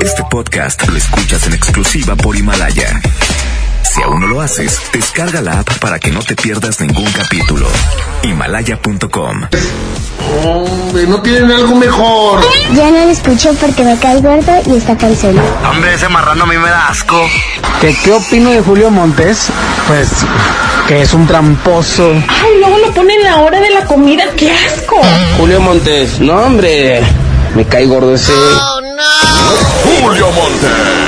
Este podcast lo escuchas en exclusiva por Himalaya. Si aún no lo haces, descarga la app para que no te pierdas ningún capítulo. Himalaya.com. Hombre, no tienen algo mejor. Ya no lo escucho porque me cae gordo y está cansado. Hombre, ese marrano a mí me da asco. ¿Qué, ¿Qué opino de Julio Montes? Pues que es un tramposo. Ay, luego lo ponen la hora de la comida, qué asco. Julio Montes, no hombre, me cae gordo ese. No. Julio Montes.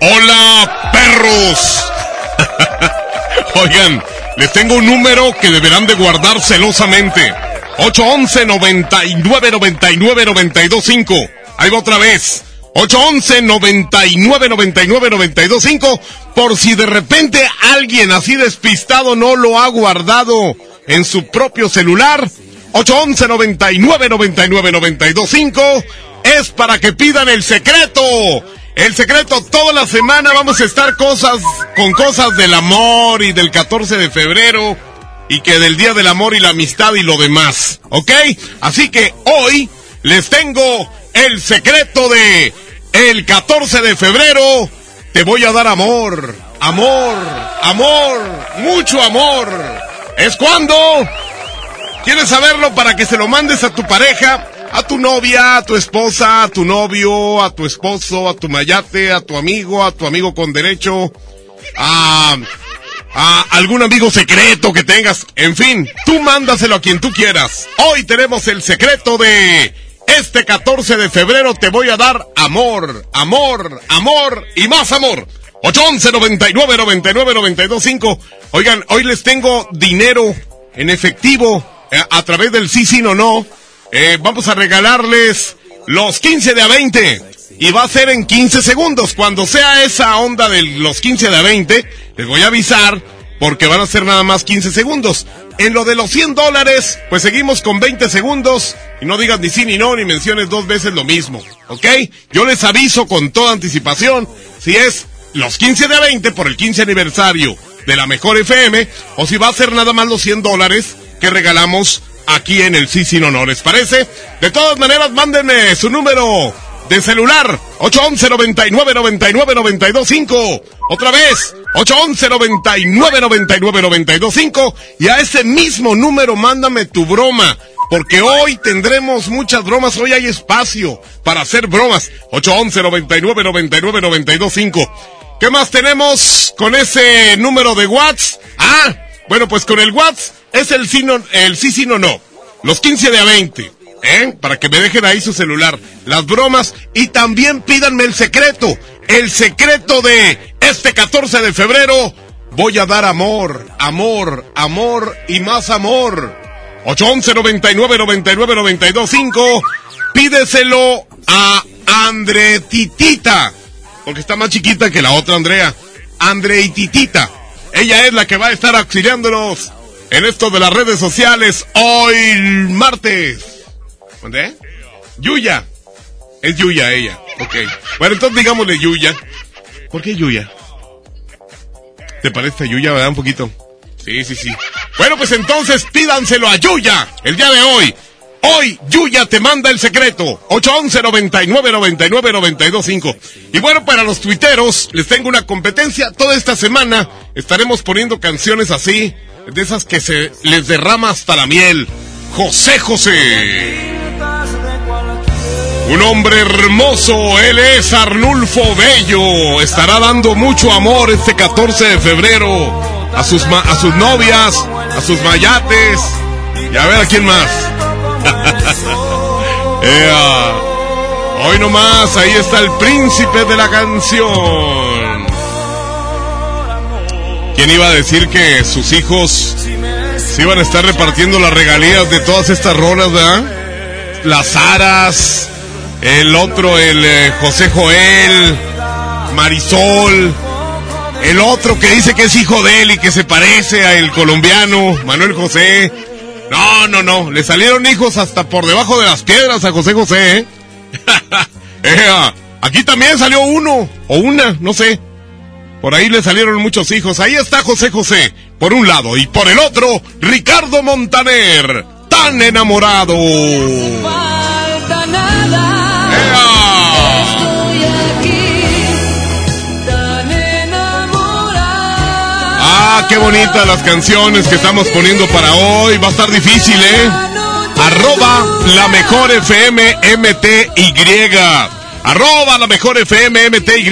Hola, perros. Oigan, les tengo un número que deberán de guardar celosamente. 811 99 99 925. Ahí va otra vez. 811 99 99 925. Por si de repente alguien así despistado no lo ha guardado en su propio celular. 811 99 99 925. Es para que pidan el secreto. El secreto, toda la semana vamos a estar cosas, con cosas del amor y del 14 de febrero y que del Día del Amor y la Amistad y lo demás, ¿ok? Así que hoy les tengo el secreto de el 14 de febrero te voy a dar amor, amor, amor, mucho amor. ¿Es cuando? ¿Quieres saberlo para que se lo mandes a tu pareja? A tu novia, a tu esposa, a tu novio, a tu esposo, a tu mayate, a tu amigo, a tu amigo con derecho, a, a algún amigo secreto que tengas. En fin, tú mándaselo a quien tú quieras. Hoy tenemos el secreto de este 14 de febrero te voy a dar amor, amor, amor y más amor. 811 99 99 92 5. Oigan, hoy les tengo dinero en efectivo eh, a través del sí, sí, no, no. Eh, vamos a regalarles los 15 de a 20. Y va a ser en 15 segundos. Cuando sea esa onda de los 15 de a 20, les voy a avisar porque van a ser nada más 15 segundos. En lo de los 100 dólares, pues seguimos con 20 segundos. Y no digas ni sí ni no, ni menciones dos veces lo mismo. ¿Ok? Yo les aviso con toda anticipación si es los 15 de a 20 por el 15 aniversario de la mejor FM o si va a ser nada más los 100 dólares que regalamos aquí en el sí, no, no, ¿les parece? De todas maneras, mándenme su número de celular, 811 99 99 92 5. Otra vez, 811 99 99 92 5. Y a ese mismo número mándame tu broma. Porque hoy tendremos muchas bromas, hoy hay espacio para hacer bromas. 811 99 99 92 5. ¿Qué más tenemos con ese número de WhatsApp? Ah, bueno, pues con el WhatsApp es el sí, no, el sí, sí, no, no. Los 15 de a 20. ¿Eh? Para que me dejen ahí su celular. Las bromas. Y también pídanme el secreto. El secreto de este 14 de febrero. Voy a dar amor, amor, amor y más amor. 811 99 99 92 5. Pídeselo a Andretitita. Porque está más chiquita que la otra Andrea. Andreititita. Ella es la que va a estar auxiliándonos en esto de las redes sociales hoy martes. ¿Dónde? Yuya. Es Yuya ella. Ok. Bueno, entonces digámosle Yuya. ¿Por qué Yuya? ¿Te parece Yuya, verdad? Un poquito. Sí, sí, sí. Bueno, pues entonces pídanselo a Yuya el día de hoy. Hoy Yuya te manda el secreto. 811 99 99 92 5. Y bueno, para los tuiteros les tengo una competencia. Toda esta semana estaremos poniendo canciones así, de esas que se les derrama hasta la miel. José José. Un hombre hermoso, él es Arnulfo Bello. Estará dando mucho amor este 14 de febrero a sus, a sus novias, a sus mayates y a ver a quién más. Ea. Hoy nomás, ahí está el príncipe de la canción. ¿Quién iba a decir que sus hijos se iban a estar repartiendo las regalías de todas estas rolas, verdad? Las aras, el otro, el eh, José Joel, Marisol, el otro que dice que es hijo de él y que se parece a el colombiano, Manuel José. No, no, no, le salieron hijos hasta por debajo de las piedras a José José, ¿eh? Eh, aquí también salió uno, o una, no sé. Por ahí le salieron muchos hijos. Ahí está José José, por un lado, y por el otro, Ricardo Montaner, tan enamorado. Qué bonitas las canciones que estamos poniendo para hoy. Va a estar difícil, ¿eh? Arroba la mejor FM MTY. Arroba la mejor FM MTY.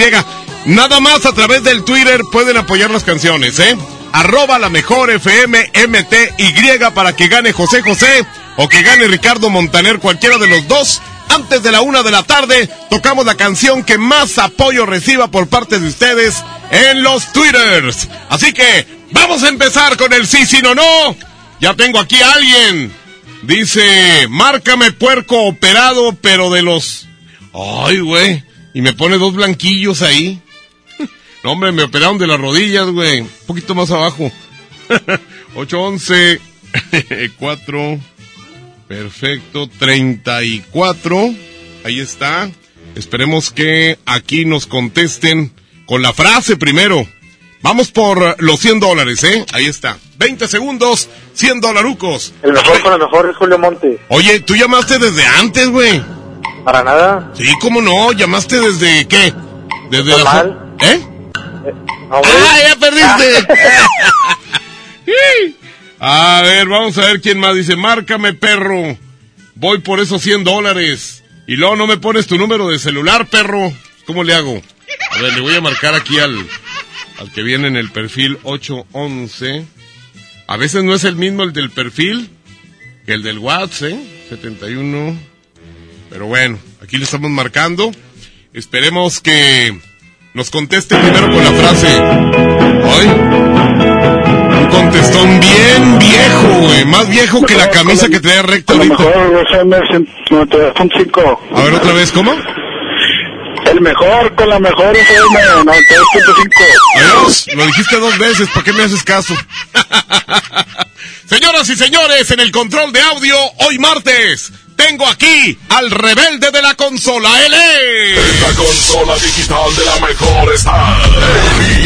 Nada más a través del Twitter pueden apoyar las canciones, ¿eh? Arroba la mejor FM MTY para que gane José José o que gane Ricardo Montaner, cualquiera de los dos. Antes de la una de la tarde, tocamos la canción que más apoyo reciba por parte de ustedes en los Twitters. Así que vamos a empezar con el sí, sí, no, no. Ya tengo aquí a alguien. Dice, márcame puerco operado, pero de los... Ay, güey. Y me pone dos blanquillos ahí. No, hombre, me operaron de las rodillas, güey. Un poquito más abajo. 811 4 Perfecto, 34. Ahí está. Esperemos que aquí nos contesten con la frase primero. Vamos por los 100 dólares, ¿eh? Ahí está. 20 segundos, 100 dolarucos. El mejor con lo mejor es Julio Monte. Oye, tú llamaste desde antes, güey. Para nada. Sí, ¿cómo no? ¿Llamaste desde qué? Desde la... ¿Eh? No, güey. ¡Ah, ya perdiste! a ver, vamos a ver quién más dice. Márcame, perro. Voy por esos 100 dólares. Y luego no me pones tu número de celular, perro. ¿Cómo le hago? A ver, le voy a marcar aquí al, al que viene en el perfil 811. A veces no es el mismo el del perfil que el del WhatsApp, ¿eh? 71. Pero bueno, aquí le estamos marcando. Esperemos que nos conteste primero con la frase. ¡Ay! Un contestón bien viejo, güey. Más viejo que la camisa que trae lo ahorita. mejor FM 92.5. A ver, otra vez, ¿cómo? El mejor con la mejor FM 92.5. Adiós. Lo dijiste dos veces, ¿por qué me haces caso? Señoras y señores, en el control de audio, hoy martes, tengo aquí al rebelde de la consola, él es... La consola digital de la mejor está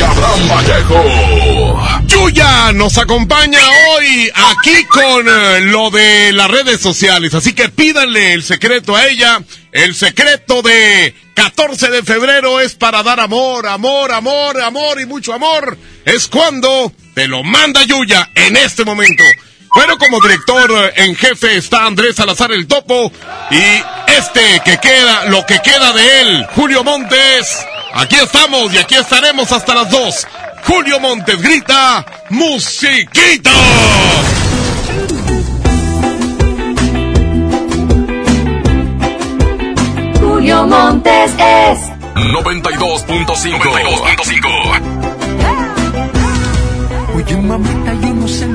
Abraham Vallejo. Yuya nos acompaña hoy aquí con eh, lo de las redes sociales, así que pídanle el secreto a ella. El secreto de 14 de febrero es para dar amor, amor, amor, amor y mucho amor. Es cuando te lo manda Yuya en este momento. Bueno, como director en jefe está Andrés Salazar el Topo y este que queda, lo que queda de él, Julio Montes. Aquí estamos y aquí estaremos hasta las 2. Julio Montes grita, musiquita. Julio Montes es 92.5. 92.5.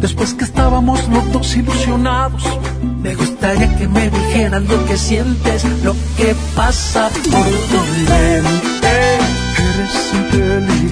Después que estábamos los dos ilusionados. Me gustaría que me dijeras lo que sientes, lo que pasa por tu mente. Eres.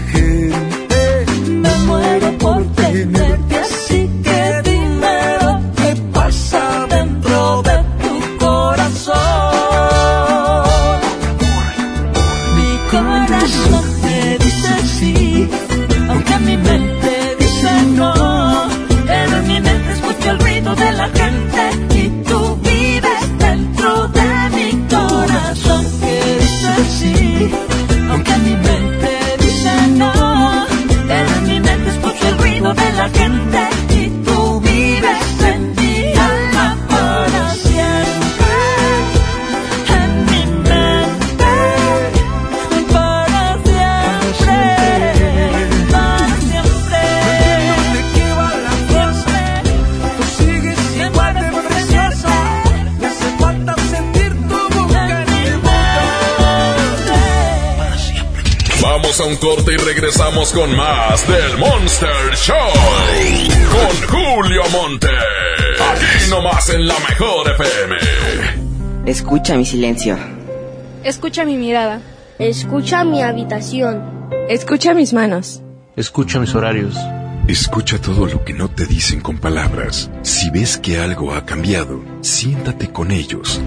Vamos a un corte y regresamos con más del Monster Show. Con Julio Monte. Aquí nomás en la mejor FM. Escucha mi silencio. Escucha mi mirada. Escucha mi habitación. Escucha mis manos. Escucha mis horarios. Escucha todo lo que no te dicen con palabras. Si ves que algo ha cambiado, siéntate con ellos.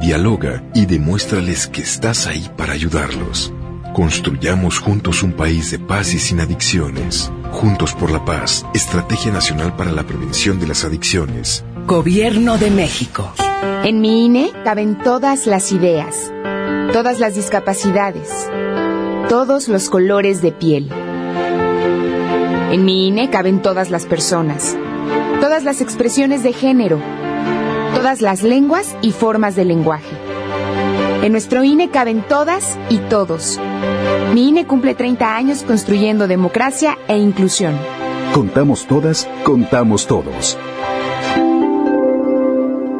Dialoga y demuéstrales que estás ahí para ayudarlos. Construyamos juntos un país de paz y sin adicciones. Juntos por la paz, Estrategia Nacional para la Prevención de las Adicciones. Gobierno de México. En mi INE caben todas las ideas, todas las discapacidades, todos los colores de piel. En mi INE caben todas las personas, todas las expresiones de género, todas las lenguas y formas de lenguaje. En nuestro INE caben todas y todos. Mi INE cumple 30 años construyendo democracia e inclusión. Contamos todas, contamos todos.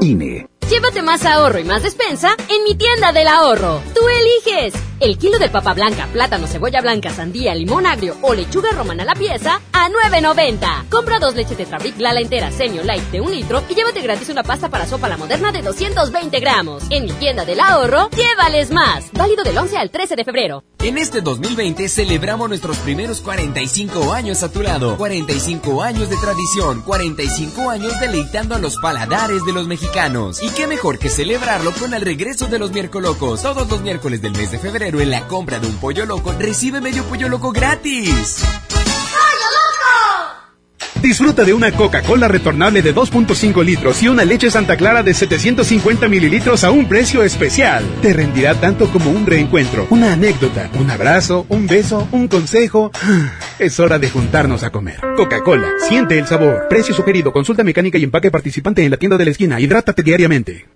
INE. Llévate más ahorro y más despensa en mi tienda del ahorro. Tú eliges. El kilo de papa blanca, plátano, cebolla blanca, sandía, limón agrio o lechuga romana a la pieza a 9.90. Compra dos leches Tetrabric Lala entera Semi Light de un litro y llévate gratis una pasta para sopa la moderna de 220 gramos. En mi tienda del ahorro, llévales más. Válido del 11 al 13 de febrero. En este 2020 celebramos nuestros primeros 45 años a tu lado. 45 años de tradición, 45 años deleitando a los paladares de los mexicanos. Y qué mejor que celebrarlo con el regreso de los miércolocos. Todos los miércoles del mes de febrero en la compra de un pollo loco recibe medio pollo loco gratis. Disfruta de una Coca-Cola retornable de 2.5 litros y una leche Santa Clara de 750 mililitros a un precio especial. Te rendirá tanto como un reencuentro, una anécdota, un abrazo, un beso, un consejo. Es hora de juntarnos a comer. Coca-Cola, siente el sabor. Precio sugerido, consulta mecánica y empaque participante en la tienda de la esquina. Hidrátate diariamente.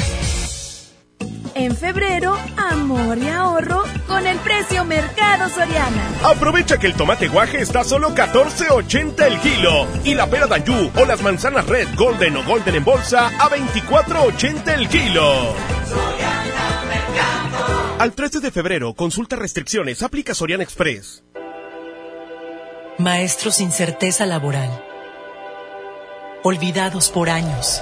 En febrero, amor y ahorro con el precio Mercado Soriana. Aprovecha que el tomate guaje está a solo 14.80 el kilo y la pera Danjú o las manzanas Red, Golden o Golden en bolsa a 24.80 el kilo. Al 13 de febrero, consulta restricciones, aplica Soriana Express. Maestros sin certeza laboral. Olvidados por años.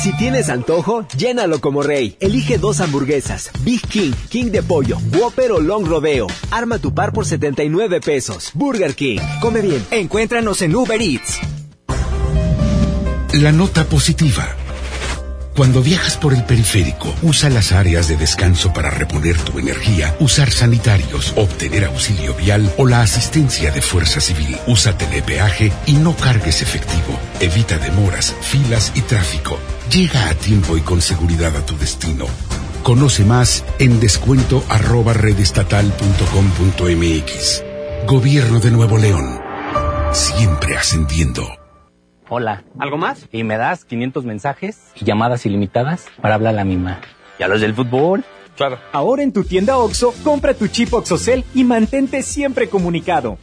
Si tienes antojo, llénalo como rey. Elige dos hamburguesas, Big King, King de pollo, Whopper o Long Rodeo. Arma tu par por 79 pesos. Burger King. Come bien. Encuéntranos en Uber Eats. La nota positiva. Cuando viajas por el periférico, usa las áreas de descanso para reponer tu energía, usar sanitarios, obtener auxilio vial o la asistencia de Fuerza Civil. Usa telepeaje y no cargues efectivo. Evita demoras, filas y tráfico. Llega a tiempo y con seguridad a tu destino. Conoce más en descuento arroba redestatal.com.mx. Gobierno de Nuevo León. Siempre ascendiendo. Hola. ¿Algo más? Y me das 500 mensajes y llamadas ilimitadas para hablar a la misma. ¿Y a los del fútbol? Claro. Ahora en tu tienda OXO, compra tu chip OXOCEL y mantente siempre comunicado.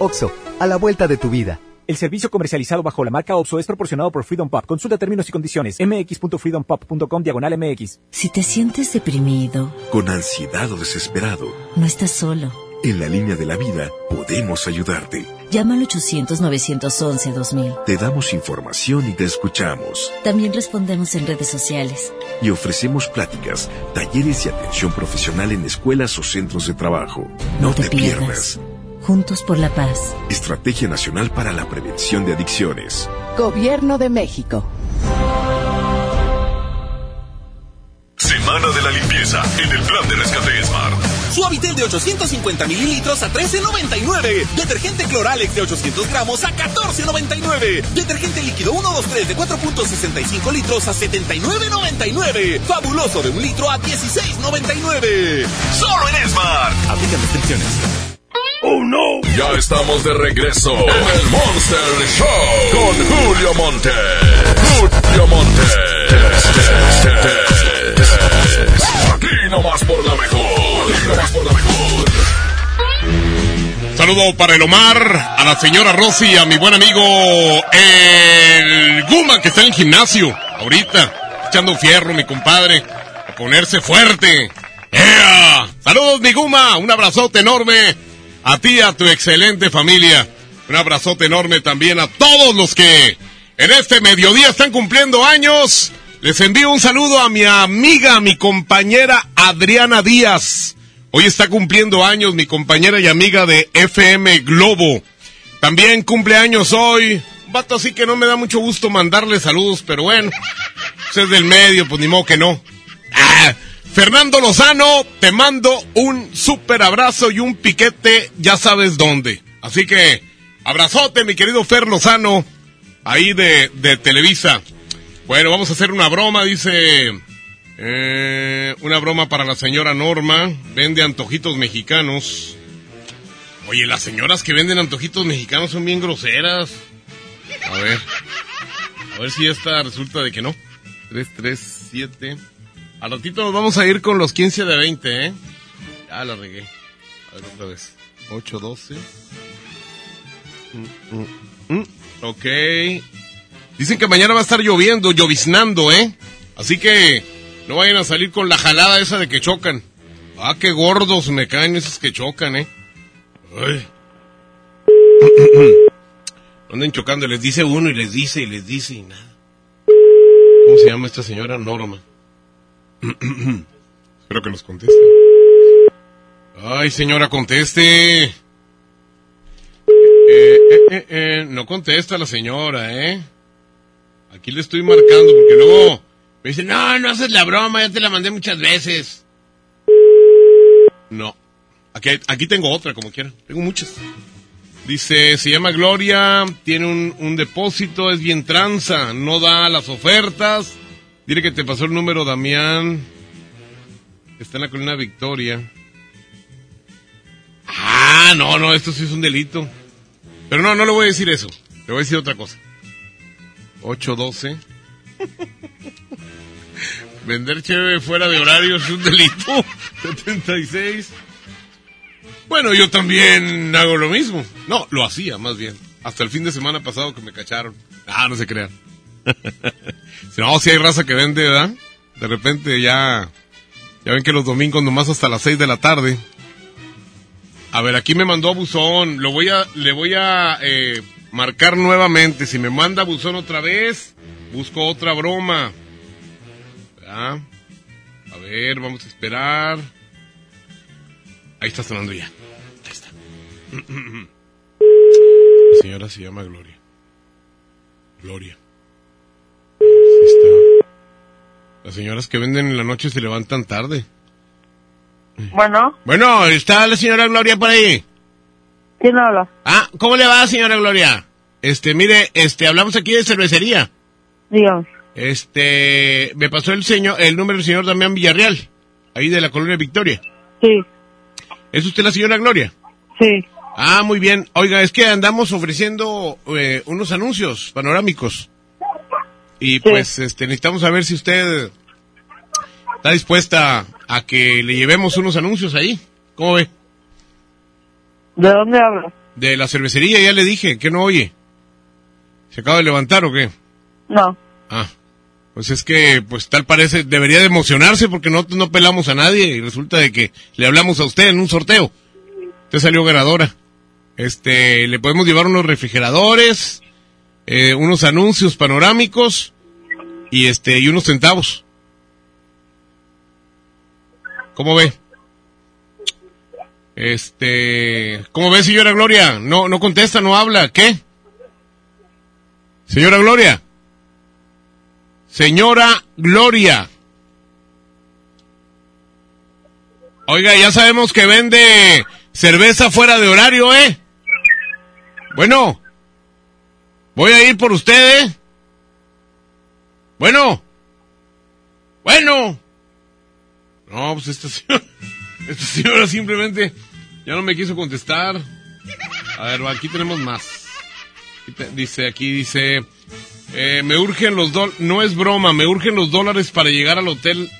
OXO, a la vuelta de tu vida. El servicio comercializado bajo la marca OPSO es proporcionado por Freedom Pop. Consulta términos y condiciones. mx.freedompop.com diagonal mx. Si te sientes deprimido, con ansiedad o desesperado, no estás solo. En la línea de la vida podemos ayudarte. Llama al 800-911-2000. Te damos información y te escuchamos. También respondemos en redes sociales. Y ofrecemos pláticas, talleres y atención profesional en escuelas o centros de trabajo. No, te, pierdas. Juntos por la paz. Estrategia Nacional para la Prevención de Adicciones. Gobierno de México. Semana de la limpieza en el plan de rescate Smart. Suavitel de 850 mililitros a 13.99. Detergente Cloralex de 800 gramos a 14.99. Detergente líquido 123 de 4.65 litros a 79.99. Fabuloso de un litro a 16.99. Solo en Smart. Aplican restricciones. ¡Oh, no! Ya estamos de regreso en el Monster Show con Julio Monte. Julio Monte. Aquí nomás por la mejor. Aquí nomás por la mejor. Saludo para el Omar, a la señora Rosy a mi buen amigo el Guma que está en el gimnasio ahorita, echando fierro, mi compadre, a ponerse fuerte. ¡Ea! Saludos, mi Guma, un abrazote enorme a ti, a tu excelente familia. Un abrazote enorme también a todos los que en este mediodía están cumpliendo años. Les envío un saludo a mi amiga, mi compañera Adriana Díaz. Hoy está cumpliendo años mi compañera y amiga de FM Globo. También cumple años hoy. Un vato así que no me da mucho gusto mandarle saludos, pero bueno. Pues es del medio, pues ni modo que no. Ah, Fernando Lozano, te mando un súper abrazo y un piquete, ya sabes dónde. Así que, abrazote, mi querido Fer Lozano, ahí de, de Televisa. Bueno, vamos a hacer una broma, dice. Eh, una broma para la señora Norma. Vende antojitos mexicanos. Oye, las señoras que venden antojitos mexicanos son bien groseras. A ver. A ver si esta resulta de que no. 3, 3, 7. Al ratito nos vamos a ir con los 15 de 20, ¿eh? Ya la regué. A ver otra vez. 8, 12. Mm, mm, mm. Ok. Dicen que mañana va a estar lloviendo, lloviznando, ¿eh? Así que no vayan a salir con la jalada esa de que chocan. Ah, qué gordos me caen esos que chocan, ¿eh? Ay. Anden chocando, les dice uno y les dice y les dice y nada. ¿Cómo se llama esta señora? Norma. Espero que nos conteste. Ay, señora, conteste. Eh, eh, eh, no contesta la señora, ¿eh? Aquí le estoy marcando porque luego me dice, no, no haces la broma, ya te la mandé muchas veces. No. Aquí, aquí tengo otra, como quieran. Tengo muchas. Dice, se llama Gloria, tiene un, un depósito, es bien tranza, no da las ofertas. Dile que te pasó el número, Damián. Está en la colina Victoria. Ah, no, no, esto sí es un delito. Pero no, no le voy a decir eso. Le voy a decir otra cosa. 812. Vender cheve fuera de horario es un delito. 76. Bueno, yo también hago lo mismo. No, lo hacía más bien. Hasta el fin de semana pasado que me cacharon. Ah, no se crean. si no, si hay raza que vende, ¿verdad? De repente ya... Ya ven que los domingos nomás hasta las 6 de la tarde. A ver, aquí me mandó a Buzón. Lo voy a, le voy a eh, marcar nuevamente. Si me manda Buzón otra vez, busco otra broma. ¿Verdad? A ver, vamos a esperar. Ahí está sonando ya. Ahí está. La señora se llama Gloria. Gloria. Está. Las señoras que venden en la noche se levantan tarde. Bueno, Bueno, ¿está la señora Gloria por ahí? ¿quién habla? Ah, ¿cómo le va, señora Gloria? Este, mire, este, hablamos aquí de cervecería. Dígame. Este, me pasó el señor, el número del señor Damián Villarreal, ahí de la colonia Victoria. Sí, ¿Es usted la señora Gloria? sí. Ah, muy bien. Oiga, es que andamos ofreciendo eh, unos anuncios panorámicos. Y pues este, necesitamos saber si usted está dispuesta a que le llevemos unos anuncios ahí. ¿Cómo ve? ¿De dónde habla? De la cervecería, ya le dije, que no oye. ¿Se acaba de levantar o qué? No. Ah, pues es que, pues tal parece, debería de emocionarse porque nosotros no pelamos a nadie y resulta de que le hablamos a usted en un sorteo. Usted salió ganadora. Este, le podemos llevar unos refrigeradores, eh, unos anuncios panorámicos y este, y unos centavos. ¿Cómo ve? Este, ¿cómo ve, señora Gloria? No, no contesta, no habla. ¿Qué? Señora Gloria. Señora Gloria. Oiga, ya sabemos que vende cerveza fuera de horario, ¿eh? Bueno. Voy a ir por usted, ¿eh? Bueno. Bueno. No, pues esta señora, esta señora simplemente ya no me quiso contestar. A ver, aquí tenemos más. Dice, aquí dice, eh, me urgen los dólares, no es broma, me urgen los dólares para llegar al hotel,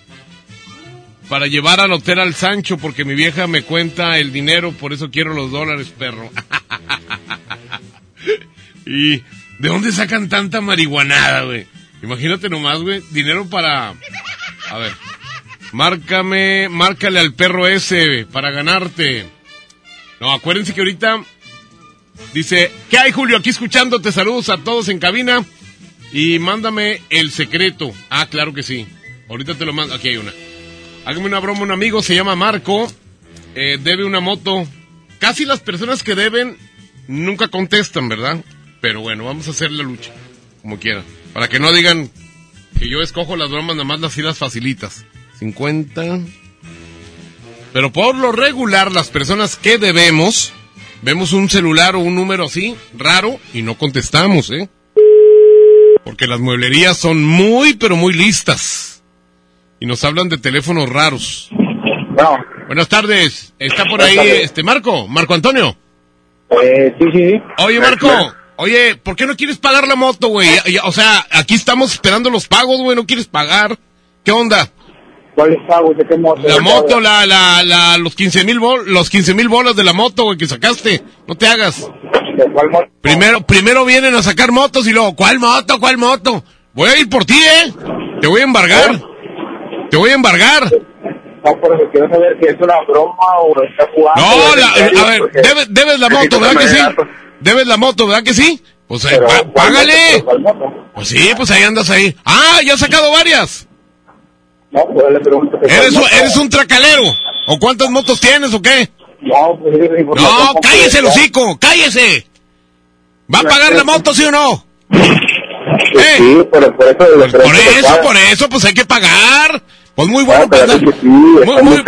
para llevar al hotel al Sancho, porque mi vieja me cuenta el dinero, por eso quiero los dólares, perro. ¿Y de dónde sacan tanta marihuanada, güey? Imagínate nomás, güey, dinero para... A ver, márcame, márcale al perro ese para ganarte. No, acuérdense que ahorita Dice, ¿qué hay Julio? Aquí escuchándote, saludos a todos en cabina y mándame el secreto. Ah, claro que sí. Ahorita te lo mando. Aquí hay una. Hágame una broma, un amigo, se llama Marco, eh, debe una moto. Casi las personas que deben nunca contestan, ¿verdad? Pero bueno, vamos a hacer la lucha, como quieran. Para que no digan que yo escojo las bromas, nada más las y las facilitas. 50. Pero por lo regular, las personas que debemos, vemos un celular o un número así, raro, y no contestamos, ¿eh? Porque las mueblerías son muy, pero muy listas. Y nos hablan de teléfonos raros. Buenas tardes. ¿Está por ahí este Marco? ¿Marco Antonio? Eh, sí, sí, sí. Oye, Marco. Oye, ¿por qué no quieres pagar la moto, güey? O sea, aquí estamos esperando los pagos, güey. ¿No quieres pagar? ¿Qué onda? ¿Cuáles pagos? ¿De qué moto? La moto, la, la, la, los 15 mil bol, los 15 mil bolas de la moto, güey, que sacaste. No te hagas. ¿De cuál moto? Primero, primero vienen a sacar motos y luego, ¿cuál moto? ¿Cuál moto? Voy a ir por ti, ¿eh? Te voy a embargar. Te voy a embargar. No, pero quiero saber si es una broma o está jugando. No, ¿En la- a ver, debes, debes la moto, ¿verdad que sí? Debes la moto, ¿verdad que sí? Pues eh, Pero, págale. ¿Pero moto? Pues sí, pues ahí andas ahí. Ah, ya has sacado varias. No, pues le pregunto. ¿Eres, un-. ¿Eres un tracalero? ¿O cuántas motos tienes o qué? No, pues es No, cállese hocico, cállese. ¿Va a pagar la moto, sí o no? Pues Sí, pero por eso le Por eso, por eso, pues hay que pagar. Pues muy bueno No, para andar, sí, muy, muy-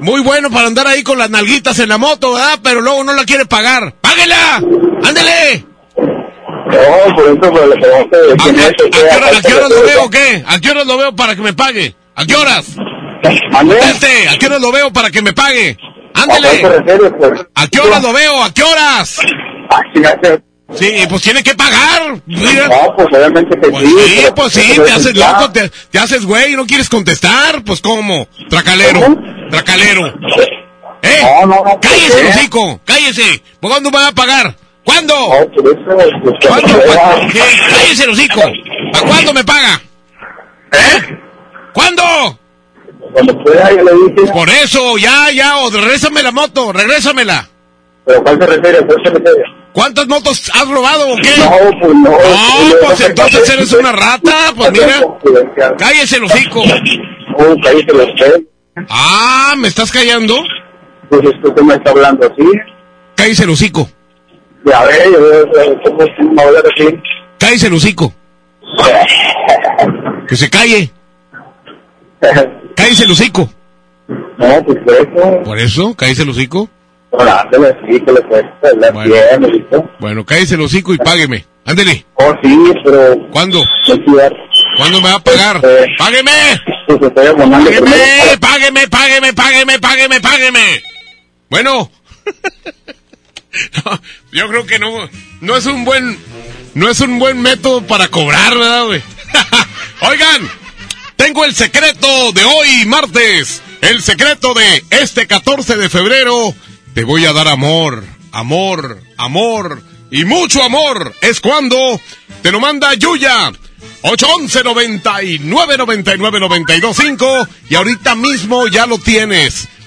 muy bueno para andar ahí con las nalguitas en la moto, ¿verdad? Pero luego no la quiere pagar. ¡Páguela! ¡Ándele! No, por eso pero le ¿A qué, horas lo veo o qué? ¿A qué horas lo veo para que me pague? ¿A qué horas? Conteste, ¿a qué horas lo veo para que me pague? ¿A cuál te ¡Ándele! pues? ¿A qué horas lo veo? ¿A qué horas? Sí, pues tiene que pagar. Mira. No, pues obviamente que Pues sí. sí, pues sí, te haces loco, te, te haces güey y no quieres contestar. Pues cómo, tracalero, tracalero. ¿Eh? No, no, no. Cállese, hocico, cállese. ¿Por cuándo va a pagar? ¿Cuándo? Pues, ¿Cuándo? Cállese, hocico. ¿A cuándo me paga? ¿Eh? ¿Cuándo? Cuando pueda, ya le dije. Por eso, ya, ya, o regrésame la moto, regrésamela. ¿Pero cuál se refiere? ¿Cuál se refiere? ¿Cuántas motos has robado o qué? No, pues no. No, pues entonces eres una rata, pues mira. Cállese el hocico. Oh, cállese usted. Ah, ¿me estás callando? Pues es que usted me está hablando así. Cállese el hocico. Ya ve, yo una hablar así. Cállese el hocico. Que se calle. Cállese el hocico. No, pues por eso. ¿Por eso? ¿Cállese el hocico? Orándole, sí, que le cuesta hablar Bueno. Bueno, cállese el hocico y págueme. Ándele. Oh, sí, pero... ¿Cuándo? ¿Cuándo me va a pagar? Eh, ¡Págueme! Pues estoy abonando primero. ¡Págueme! ¡Págueme, págueme, págueme, págueme, págueme! Bueno. No, yo creo que no, no es un buen, no es un buen método para cobrar, ¿verdad, güey? Oigan, tengo el secreto de hoy, martes. El secreto de este 14 de febrero. Te voy a dar amor, amor, amor y mucho amor. Es cuando te lo manda Yuya. 811 99 99 925 y ahorita mismo ya lo tienes.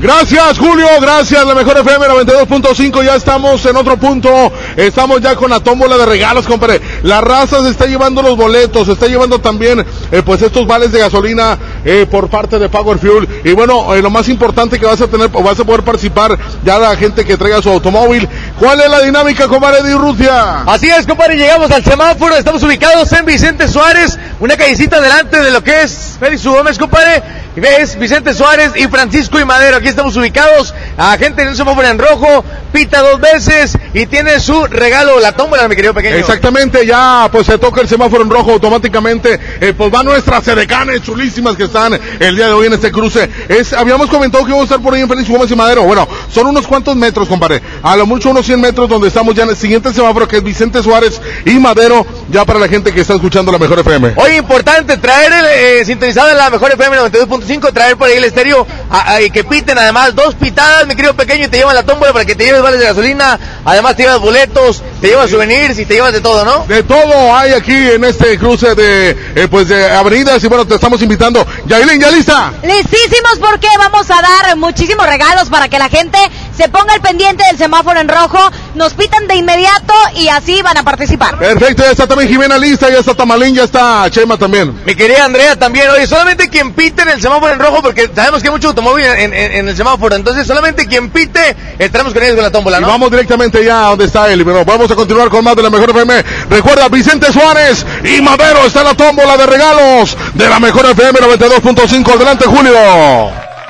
Gracias, Julio. Gracias, la mejor FM 92.5. Ya estamos en otro punto. Estamos ya con la tómbola de regalos, compadre. La raza se está llevando los boletos, se está llevando también, eh, pues, estos vales de gasolina eh, por parte de Power Fuel. Y bueno, eh, lo más importante que vas a tener, vas a poder participar ya la gente que traiga su automóvil. ¿Cuál es la dinámica, compadre de Rusia? Así es, compadre, llegamos al semáforo, estamos ubicados en Vicente Suárez, una callecita delante de lo que es Félix. Gómez, compadre. Ves Vicente Suárez y Francisco y Madero. Aquí estamos ubicados. A gente en un semáforo en rojo, pita dos veces y tiene su regalo, la tómbola, mi querido pequeño. Exactamente, ya pues se toca el semáforo en rojo automáticamente, eh, pues van nuestras sedecanes chulísimas que están el día de hoy en este cruce. Es, habíamos comentado que íbamos a estar por ahí en Félix Gómez y Madero. Bueno, son unos cuantos metros, compadre. A lo mucho unos 100 metros donde estamos ya en el siguiente semáforo que es Vicente Suárez y Madero, ya para la gente que está escuchando la mejor FM. Oye, importante, traer el eh, sintonizado en la mejor FM 92.5, traer por ahí el estéreo a- a- y que piten además dos pitadas, mi querido pequeño, y te llevan la tómbola para que te lleves vales de gasolina, además te llevas boletos, te llevas souvenirs y te llevas de todo, ¿no? De todo hay aquí en este cruce de, eh, pues de avenidas y bueno, te estamos invitando. Yailin, ¿ya lista? Listísimos porque vamos a dar muchísimos regalos para que la gente se ponga al pendiente del semáforo en rojo, nos pitan de inmediato y así van a participar. Perfecto, ya está también Jimena lista, ya está Tamalín, ya está Chema también. Mi querida Andrea también, oye, solamente quien pite en el semáforo en rojo, porque sabemos que hay mucho automóvil en, en- en el semáforo, entonces solamente quien pite, entramos con ellos con la tómbola, Y ¿no? vamos directamente ya a donde está él. Bueno, vamos a continuar con más de la mejor FM. Recuerda, Vicente Suárez y Madero está en la tómbola de regalos de la mejor FM 92.5. Adelante, Julio.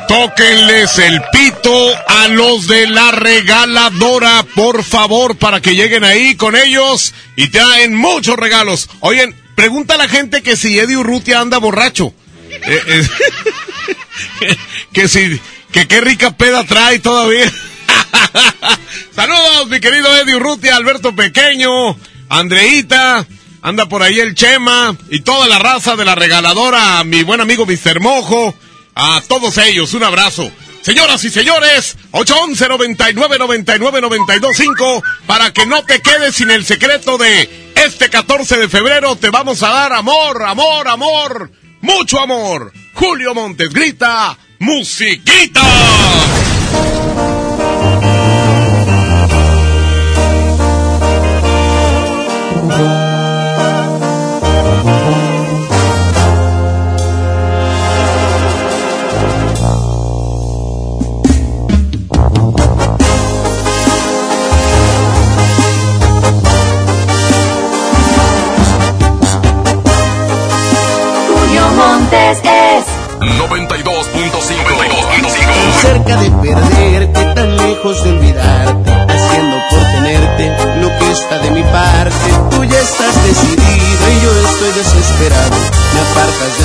Tóquenles el pito a los de la regaladora, por favor, para que lleguen ahí con ellos y traen muchos regalos. Oigan, pregunta a la gente que si Eddie Urrutia anda borracho. Eh, eh, que si, que qué rica peda trae todavía. Saludos, mi querido Eddie Urrutia, Alberto Pequeño, Andreita, anda por ahí el Chema y toda la raza de la regaladora, mi buen amigo Mr. Mojo, a todos ellos, un abrazo. Señoras y señores, 811 99 99 925 para que no te quedes sin el secreto de este 14 de febrero te vamos a dar amor, amor, amor, mucho amor. Julio Montes grita, musiquita. Montes es 92.5. Cerca de perderte, tan lejos de olvidarte, haciendo por tenerte lo que está de mi parte. Tú ya estás decidida y yo estoy desesperado. Me apartas de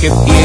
que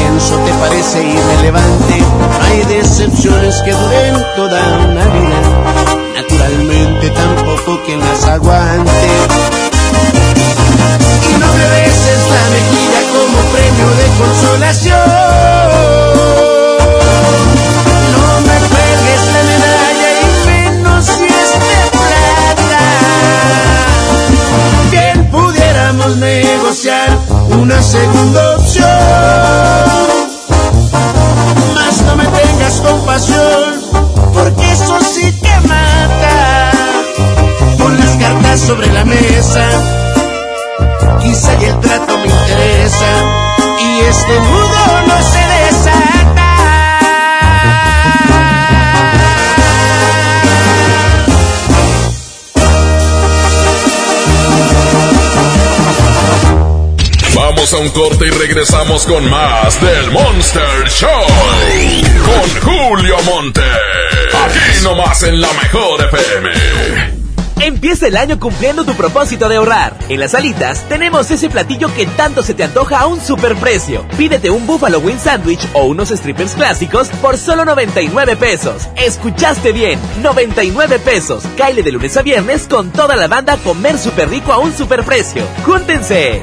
un corte y regresamos con más del Monster Show. Con Julio Monte. Aquí nomás en la mejor FM. Empieza el año cumpliendo tu propósito de ahorrar. En las alitas tenemos ese platillo que tanto se te antoja a un superprecio. Pídete un Buffalo Wing Sandwich o unos strippers clásicos por solo 99 pesos. Escuchaste bien, 99 pesos. Caile de lunes a viernes con toda la banda a comer súper rico a un superprecio. ¡Júntense!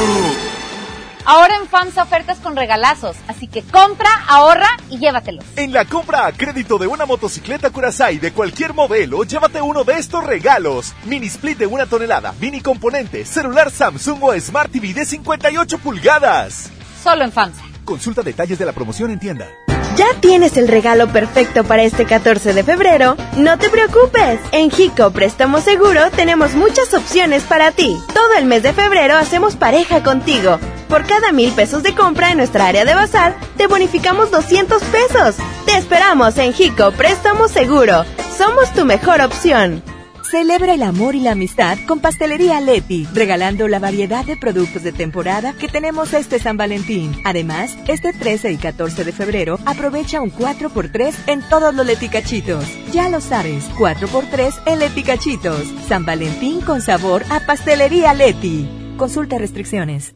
Ahora en FAMSA ofertas con regalazos, así que compra, ahorra y llévatelos. En la compra a crédito de una motocicleta Curaçao de cualquier modelo, llévate uno de estos regalos. Mini split de una tonelada, mini componente, celular Samsung o Smart TV de 58 pulgadas. Solo en FAMSA. Consulta detalles de la promoción en tienda. ¿Ya tienes el regalo perfecto para este 14 de febrero? No te preocupes. En Jico Préstamo Seguro tenemos muchas opciones para ti. Todo el mes de febrero hacemos pareja contigo. Por cada mil pesos de compra en nuestra área de bazar, te bonificamos 200 pesos. Te esperamos en Jico Préstamo Seguro. Somos tu mejor opción. Celebra el amor y la amistad con Pastelería Leti, regalando la variedad de productos de temporada que tenemos este San Valentín. Además, este 13 y 14 de febrero, aprovecha un 4x3 en todos los leticachitos. Ya lo sabes, 4x3 en leticachitos. San Valentín con sabor a Pastelería Leti. Consulta restricciones.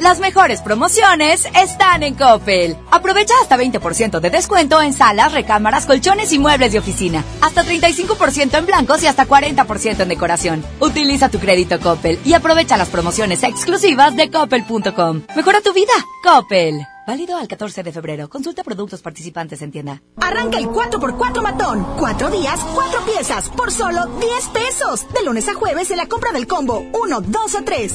Las mejores promociones están en Coppel. Aprovecha hasta 20% de descuento en salas, recámaras, colchones y muebles de oficina. Hasta 35% en blancos y hasta 40% en decoración. Utiliza tu crédito Coppel y aprovecha las promociones exclusivas de coppel.com. Mejora tu vida. Coppel. Válido al 14 de febrero. Consulta productos participantes en tienda. Arranca el 4x4 matón. Cuatro días, cuatro piezas, por solo 10 pesos. De lunes a jueves en la compra del combo 1, 2 o 3.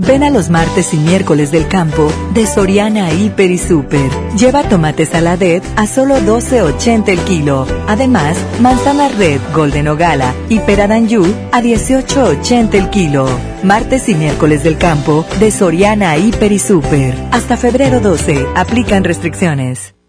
Ven a los martes y miércoles del campo de Soriana Hiper y Super. Lleva tomate saladet a solo 12.80 el kilo. Además, manzana red, golden o gala y peradanyu a 18.80 el kilo. Martes y miércoles del campo de Soriana Hiper y Super. Hasta febrero 12. Aplican restricciones.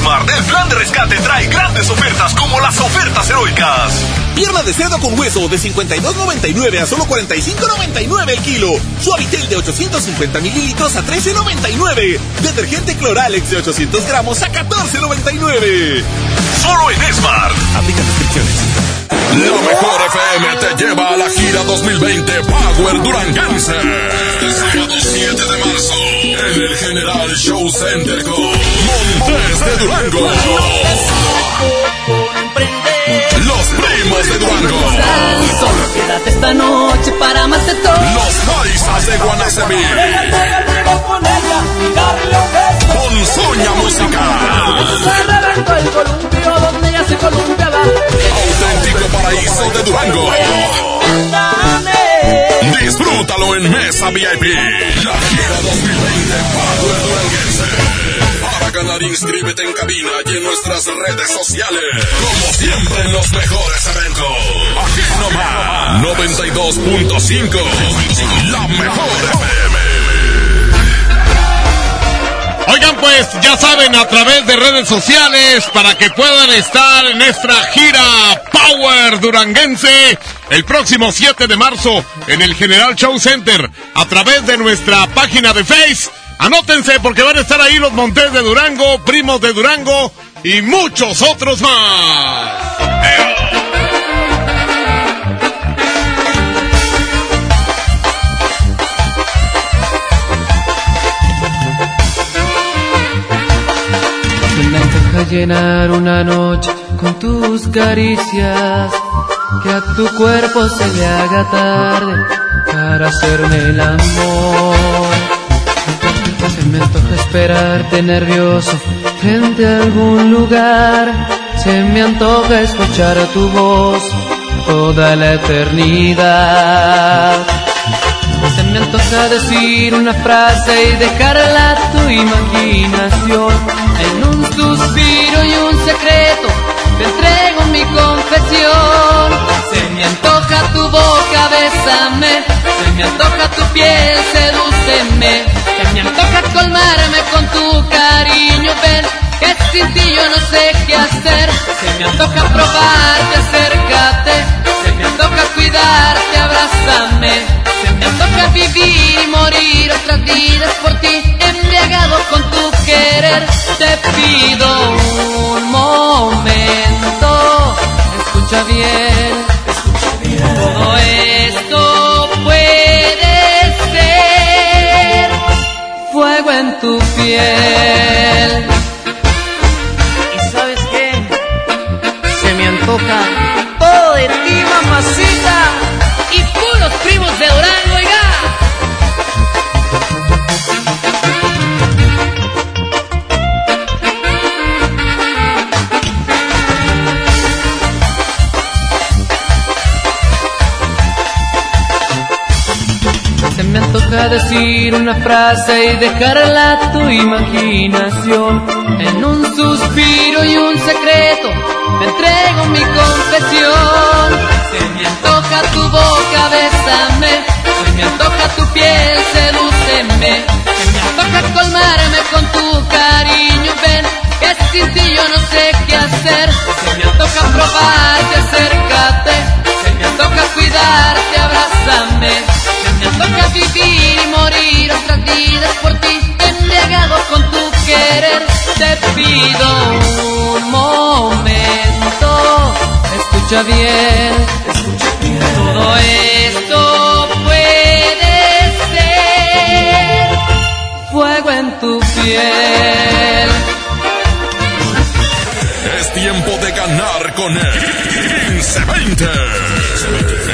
Smart, el plan de rescate trae grandes ofertas como las ofertas heroicas. Pierna de cerdo con hueso de 52.99 a solo 45.99 el kilo. Suavitel de 850 mililitros a 13.99. Detergente Cloralex de 800 gramos a 14.99. Solo en Smart. Aplica descripciones. La mejor FM te lleva a la gira 2020 Power Duranguense. El sábado 7 de marzo en el General Show Center con Montes de Durango. Los primos de Durango. Solo quédate esta noche para más de todo. Los paisas de Guanacemí. Con Soña Musical. el. Auténtico paraíso de Durango. Disfrútalo en Mesa VIP. La gira 2020 Power Duranguense. Ganar, inscríbete en cabina y en nuestras redes sociales. Como siempre los mejores eventos. Aquí nomás. 92.5. La mejor FM. Oigan, pues ya saben, a través de redes sociales, para que puedan estar en nuestra gira Power Duranguense el próximo 7 de marzo en el General Show Center, a través de nuestra página de Face. Anótense porque van a estar ahí los Montes de Durango, primos de Durango y muchos otros más. Se me llenar una noche con tus caricias, que a tu cuerpo se le haga tarde para hacerme el amor. Se me antoja esperarte nervioso frente a algún lugar, se me antoja escuchar tu voz toda la eternidad. Se me antoja decir una frase y dejarla a tu imaginación. En un suspiro y un secreto te entrego mi confesión. Tu boca, bésame. Se me antoja tu piel, sedúceme. Se me antoja colmarme con tu cariño, ven. Que sin ti yo no sé qué hacer. Se me antoja probarte, acércate. Se me antoja cuidarte, abrázame. Se me antoja vivir y morir otras vidas por ti, embriagado con tu querer. Te pido un momento, escucha bien, todo esto puede ser fuego en tu piel. ¿Y sabes qué? Se me antoja decir una frase y dejarla a tu imaginación. En un suspiro y un secreto te entrego mi confesión. Se me antoja tu boca, bésame. Se me antoja tu piel, sedúceme. Se me antoja colmarme con tu cariño, ven. Que sin ti yo no sé qué hacer. Se me antoja probarte, acércate. Se me antoja cuidarte, abrázame. Me toca vivir y morir otras vidas por ti, embriagado con tu querer. Te pido un momento, escucha bien, escucha bien. Todo esto puede ser fuego en tu piel. Tiempo de ganar con el 1520.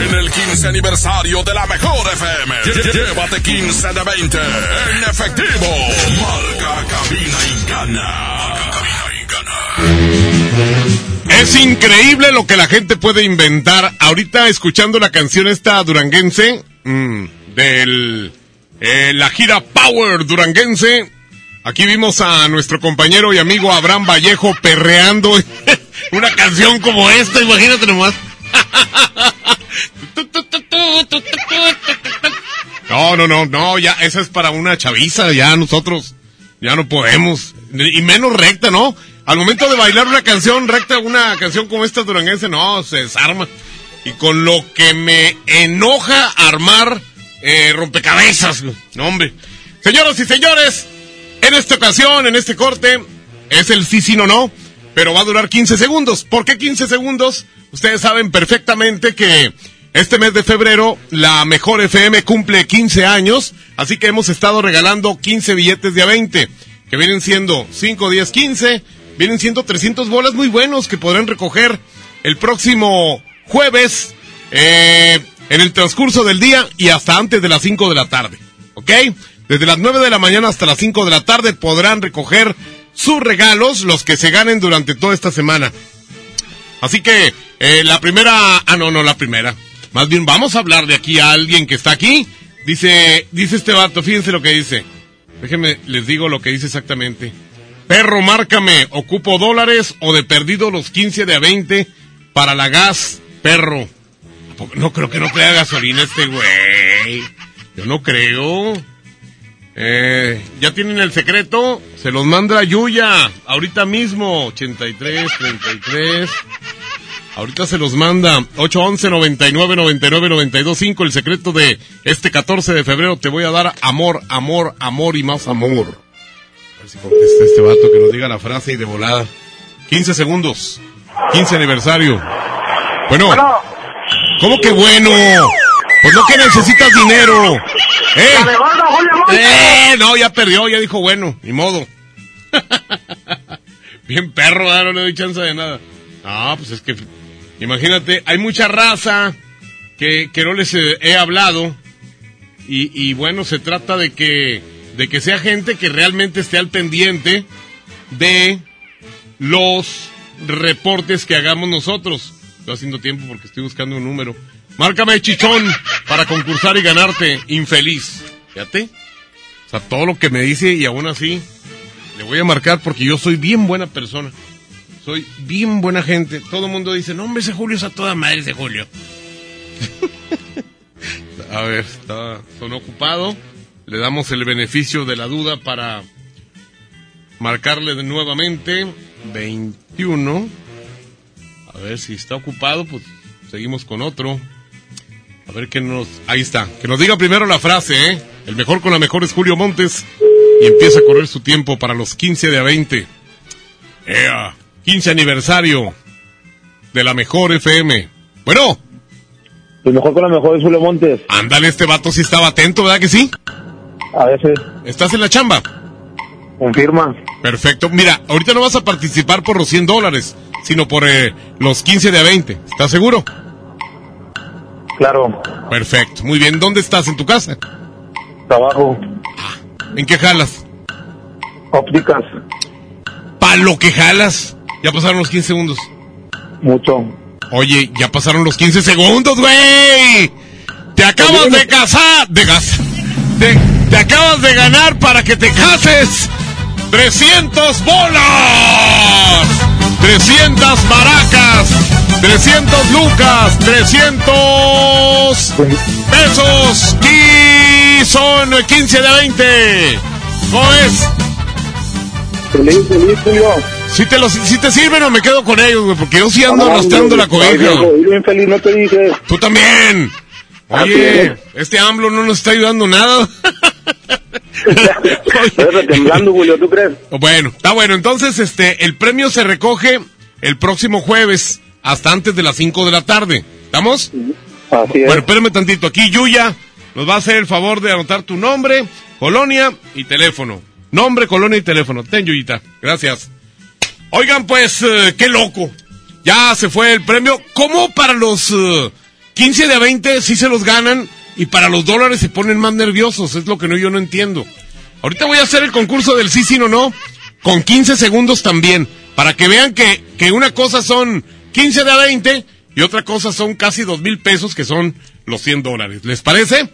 En el 15 aniversario de la mejor FM. Llévate 15 de 20 en efectivo. Marca, cabina y gana. Es increíble lo que la gente puede inventar. Ahorita escuchando la canción esta duranguense mm, del eh, la gira Power duranguense. Aquí vimos a nuestro compañero y amigo Abraham Vallejo perreando una canción como esta, imagínate nomás. No, no, no, no, ya esa es para una chaviza, ya nosotros ya no podemos y menos recta, ¿no? Al momento de bailar una canción recta, una canción como esta duranguense, no, se desarma. Y con lo que me enoja armar eh, rompecabezas, no hombre. Señoras y señores, en esta ocasión, en este corte, es el sí, sí, no, no, pero va a durar 15 segundos. ¿Por qué 15 segundos? Ustedes saben perfectamente que este mes de febrero la Mejor FM cumple 15 años, así que hemos estado regalando 15 billetes de a 20, que vienen siendo 5, 10, 15, vienen siendo 300 bolas muy buenos que podrán recoger el próximo jueves eh, en el transcurso del día y hasta antes de las 5 de la tarde, ¿ok? Desde las 9 de la mañana hasta las 5 de la tarde podrán recoger sus regalos, los que se ganen durante toda esta semana. Así que eh, la primera, ah no, no la primera. Más bien vamos a hablar de aquí a alguien que está aquí. Dice, dice este vato, fíjense lo que dice. Déjenme, les digo lo que dice exactamente. Perro, márcame, ocupo dólares o de perdido los 15 de a 20 para la gas, perro. No creo que no traiga gasolina este güey. Yo no creo. Eh, ya tienen el secreto. Se los manda Yuya. Ahorita mismo. 83, 33. Ahorita se los manda. 811 99 99 92 5. El secreto de este 14 de febrero. Te voy a dar amor, amor, amor y más amor. A ver si contesta este vato que nos diga la frase y de volada. 15 segundos. 15 aniversario. Bueno. ¿Cómo que bueno? Pues no que necesitas dinero. ¿Eh? Eh, no, ya perdió, ya dijo bueno, ni modo. Bien perro, ¿verdad? no le doy chance de nada. Ah, pues es que, imagínate, hay mucha raza que, que no les eh, he hablado. Y, y bueno, se trata de que, de que sea gente que realmente esté al pendiente de los reportes que hagamos nosotros. Estoy haciendo tiempo porque estoy buscando un número. Márcame, chichón, para concursar y ganarte, infeliz. Fíjate. O sea, todo lo que me dice y aún así le voy a marcar porque yo soy bien buena persona. Soy bien buena gente. Todo el mundo dice, no, hombre, ese Julio es a toda madre ese Julio. a ver, está, son ocupado. Le damos el beneficio de la duda para marcarle nuevamente 21. A ver si está ocupado, pues seguimos con otro. A ver qué nos... Ahí está. Que nos diga primero la frase, ¿eh? El mejor con la mejor es Julio Montes. Y empieza a correr su tiempo para los 15 de a 20. ¡Ea! 15 aniversario de la mejor FM. Bueno. El mejor con la mejor es Julio Montes. Ándale, este vato sí estaba atento, ¿verdad que sí? A veces. ¿Estás en la chamba? Confirma. Perfecto. Mira, ahorita no vas a participar por los 100 dólares, sino por eh, los 15 de a 20. ¿Estás seguro? Claro. Perfecto. Muy bien. ¿Dónde estás? ¿En tu casa? Trabajo. ¿En qué jalas? Ópticas. ¿Pa lo que jalas? Ya pasaron los 15 segundos. Mucho. Oye, ya pasaron los 15 segundos, güey. Te acabas de casar. De gas. Te, te acabas de ganar para que te cases. 300 bolas. 300 maracas. 300 lucas. 300 pesos. Y son 15 de 20. ¿Cómo es? Feliz, feliz, Julio. Si te, los, si te sirven o me quedo con ellos, güey, porque yo sí ando arrastrando la cobija. viejo, y bien feliz, no te dije. Tú también. Oye, este AMLO no nos está ayudando nada. Temblando, Julio, ¿tú crees? Bueno, está bueno. Entonces, este, el premio se recoge el próximo jueves hasta antes de las 5 de la tarde. ¿Estamos? Así es. Bueno, espérame tantito. Aquí Yuya nos va a hacer el favor de anotar tu nombre, colonia y teléfono. Nombre, colonia y teléfono. Ten, Yuyita. Gracias. Oigan, pues, eh, qué loco. Ya se fue el premio. ¿Cómo para los eh, 15 de a 20 sí se los ganan y para los dólares se ponen más nerviosos? Es lo que no, yo no entiendo. Ahorita voy a hacer el concurso del sí, sí, no, no. Con 15 segundos también. Para que vean que, que una cosa son 15 de a 20 y otra cosa son casi dos mil pesos que son los 100 dólares. ¿Les parece?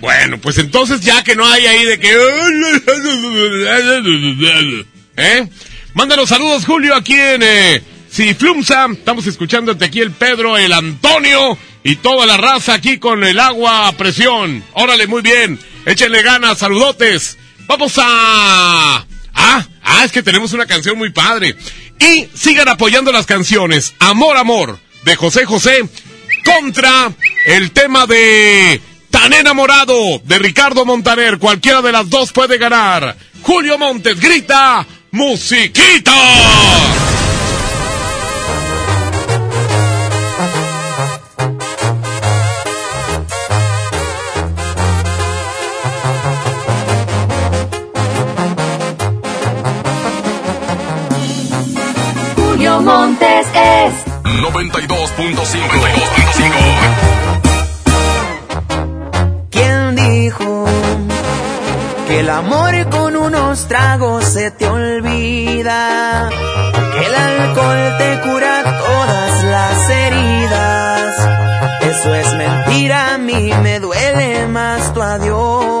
Bueno, pues entonces ya que no hay ahí de que... ¿Eh? Mándanos saludos, Julio, aquí en eh, Ciflumsa. Estamos escuchándote aquí el Pedro, el Antonio y toda la raza aquí con el agua a presión. Órale, muy bien. Échenle ganas, saludotes. Vamos a... Ah, ah, es que tenemos una canción muy padre. Y sigan apoyando las canciones. Amor, amor, de José José, contra el tema de Tan enamorado de Ricardo Montaner. Cualquiera de las dos puede ganar. Julio Montes grita, musiquita. Julio Montes es 92.5. ¿Quién dijo que el amor con unos tragos se te olvida? Que el alcohol te cura todas las heridas. Eso es mentira, a mí me duele más tu adiós.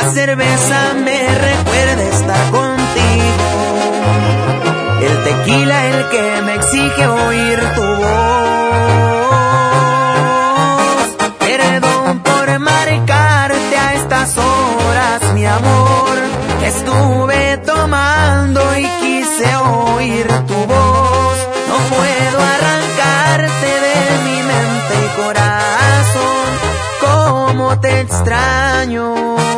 La cerveza me recuerda estar contigo. El tequila el que me exige oír tu voz. Perdón por marcarte a estas horas, mi amor. Estuve tomando y quise oír tu voz. No puedo arrancarte de mi mente y corazón. Cómo te extraño.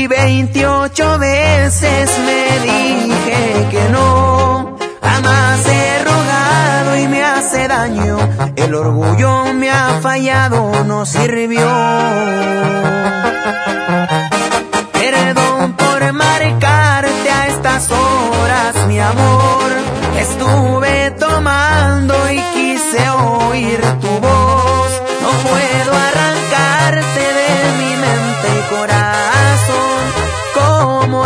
Y 28 veces me dije que no. Jamás he rogado y me hace daño. El orgullo me ha fallado, no sirvió. Perdón por marcarte a estas horas, mi amor. Estuve tomando y quise oír tu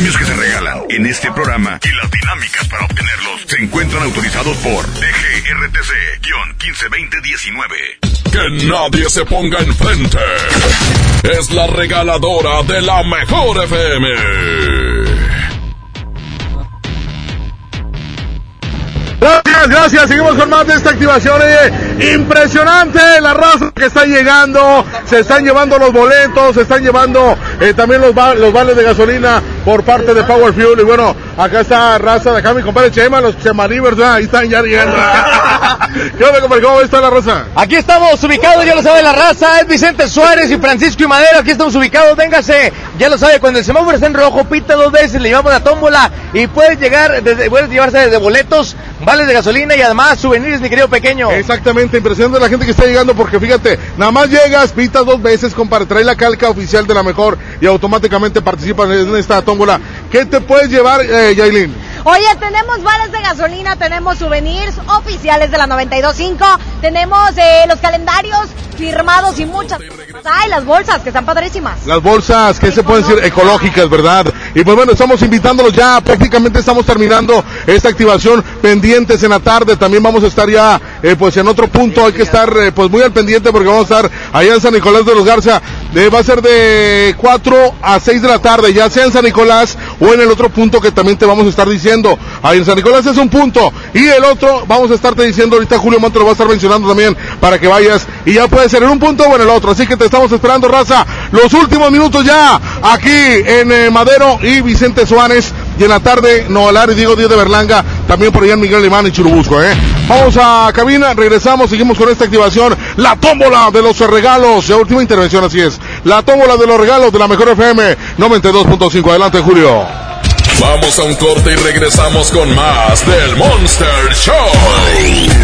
Premios que se regalan en este programa y las dinámicas para obtenerlos se encuentran autorizados por DGRTC-152019. Que nadie se ponga enfrente. Es la regaladora de la mejor FM. Gracias, gracias. Seguimos con más de esta activación. Oye, impresionante la raza que está llegando. Se están llevando los boletos, se están llevando eh, también los, va- los vales de gasolina por parte de Power Fuel. Y bueno, acá está raza de acá, mi compadre Chema, los Chemalivers, ahí están ya llegando. ¿Qué onda, compadre? ¿Cómo está la raza? Aquí estamos ubicados, ya lo sabe la raza, es Vicente Suárez y Francisco y Madero, aquí estamos ubicados, véngase, ya lo sabe, cuando el semáforo está en rojo, pita dos veces, le llevamos la tómbola y puedes llegar, desde, puedes llevarse desde boletos, vales de gasolina y además souvenirs, mi querido pequeño. Exactamente, impresionante la gente que está llegando porque fíjate, nada más llegas, pitas dos veces, compadre, trae la calca oficial de la mejor y automáticamente participas en esta ¿Qué te puedes llevar, eh, Yailin? Oye, tenemos vales de gasolina, tenemos souvenirs oficiales de la 92.5, tenemos eh, los calendarios firmados y muchas cosas. Ay, las bolsas que están padrísimas. Las bolsas, que se pueden decir? Ecológicas, ¿verdad? Y pues bueno, estamos invitándolos ya, prácticamente estamos terminando esta activación, pendientes en la tarde, también vamos a estar ya, eh, pues en otro punto, hay que estar eh, pues muy al pendiente porque vamos a estar allá en San Nicolás de los Garza, Eh, va a ser de 4 a 6 de la tarde, ya sea en San Nicolás o en el otro punto que también te vamos a estar diciendo. Ahí en San Nicolás es un punto y el otro vamos a estarte diciendo ahorita Julio Monte lo va a estar mencionando también para que vayas y ya puede ser en un punto o en el otro. Así que te estamos esperando, raza. Los últimos minutos ya aquí en eh, Madero y Vicente Suárez. Y en la tarde, Noalar y Diego Díaz de Berlanga, también por allá en Miguel Alemán y Churubusco, ¿eh? Vamos a cabina, regresamos, seguimos con esta activación. La tómbola de los regalos. La última intervención, así es. La tómbola de los regalos de la mejor FM 92.5. Adelante, Julio. Vamos a un corte y regresamos con más del Monster Show.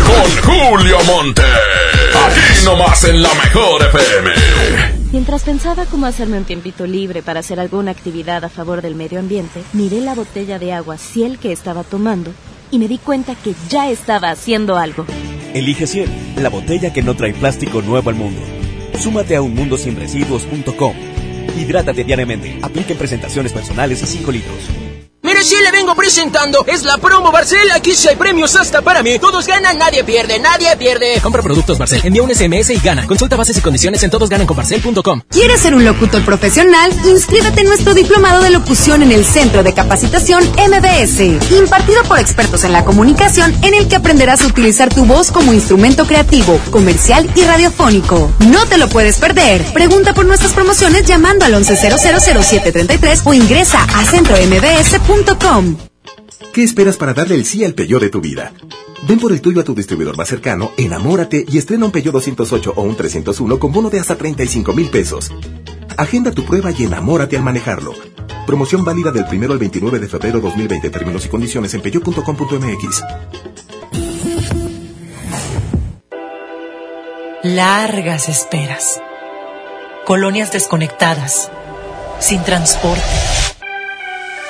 Con Julio Monte. Aquí nomás en la mejor FM. Mientras pensaba cómo hacerme un tiempito libre para hacer alguna actividad a favor del medio ambiente, miré la botella de agua Ciel que estaba tomando y me di cuenta que ya estaba haciendo algo. Elige Ciel, la botella que no trae plástico nuevo al mundo. Súmate a unmundosinresiduos.com. Hidrátate diariamente. Apliquen presentaciones personales y 5 litros. Mire, sí le vengo presentando. Es la promo Barcel. Aquí sí hay premios hasta para mí. Todos ganan, nadie pierde, nadie pierde. Compra productos Barcel, envía un SMS y gana. Consulta bases y condiciones en todosgananconbarcel.com. ¿Quieres ser un locutor profesional? Inscríbete en nuestro diplomado de locución en el Centro de Capacitación MBS, impartido por expertos en la comunicación, en el que aprenderás a utilizar tu voz como instrumento creativo, comercial y radiofónico. No te lo puedes perder. Pregunta por nuestras promociones llamando al 11000733 o ingresa a centrombs.com. ¿Qué esperas para darle el sí al Peugeot de tu vida? Ven por el tuyo a tu distribuidor más cercano, enamórate y estrena un Peugeot 208 o un 301 con bono de hasta 35 mil pesos. Agenda tu prueba y enamórate al manejarlo. Promoción válida del 1 al 29 de febrero 2020. Términos y condiciones en peugeot.com.mx. Largas esperas. Colonias desconectadas. Sin transporte.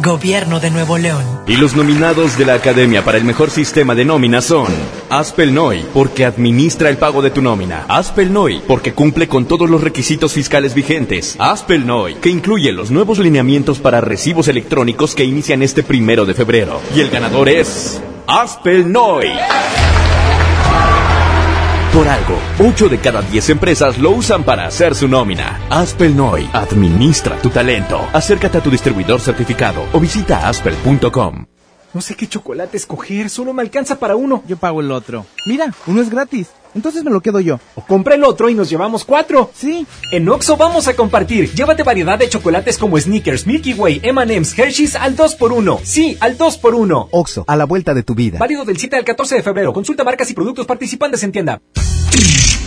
Gobierno de Nuevo León. Y los nominados de la Academia para el mejor sistema de nómina son Aspelnoy, porque administra el pago de tu nómina. Aspelnoy, porque cumple con todos los requisitos fiscales vigentes. Aspelnoy, que incluye los nuevos lineamientos para recibos electrónicos que inician este primero de febrero. Y el ganador es Aspelnoy. Por algo, 8 de cada 10 empresas lo usan para hacer su nómina. Aspelnoy, administra tu talento. Acércate a tu distribuidor certificado o visita aspel.com. No sé qué chocolate escoger, solo me alcanza para uno. Yo pago el otro. Mira, uno es gratis. Entonces me lo quedo yo. O compra el otro y nos llevamos cuatro. Sí. En Oxo vamos a compartir. Llévate variedad de chocolates como Snickers, Milky Way, M&M's, Hershey's al 2x1. Sí, al 2x1. Oxo, a la vuelta de tu vida. Válido del 7 al 14 de febrero. Consulta marcas y productos participantes en tienda.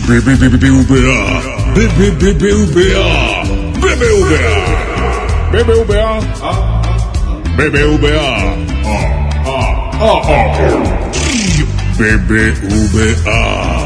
BBVA, BBVA, BBVA, BBVA, BBVA, BBVA. BBVA.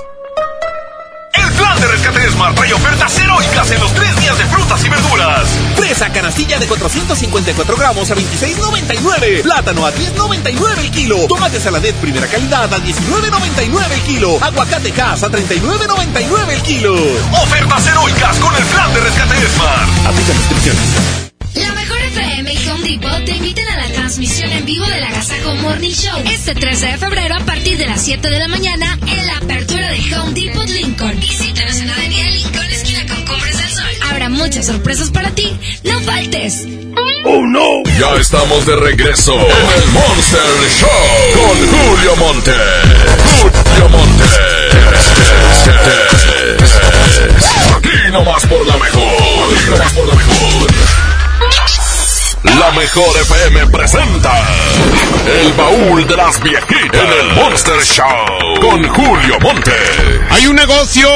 Trae ofertas heroicas en los tres días de frutas y verduras. Fresa canastilla de 454 gramos a 26,99. Plátano a 10,99 el kilo. Tomate saladet primera calidad a 19,99 el kilo. Aguacate Cas a 39,99 el kilo. Ofertas heroicas con el plan de rescate Smart. Aplica restricciones. La mejor FM y Home Depot te invitan a la transmisión en vivo del Agasajo Morning Show este 13 de febrero a partir de las 7 de la mañana en la apertura de Home Depot Lincoln. Visítanos en muchas sorpresas para ti. ¡No faltes! ¡Oh, no! Ya estamos de regreso en el Monster Show con Julio Monte. Julio Monte. Aquí nomás por la mejor. Aquí nomás por la mejor. La mejor FM presenta El baúl de las viejitas en el Monster Show con Julio Monte. Hay un negocio,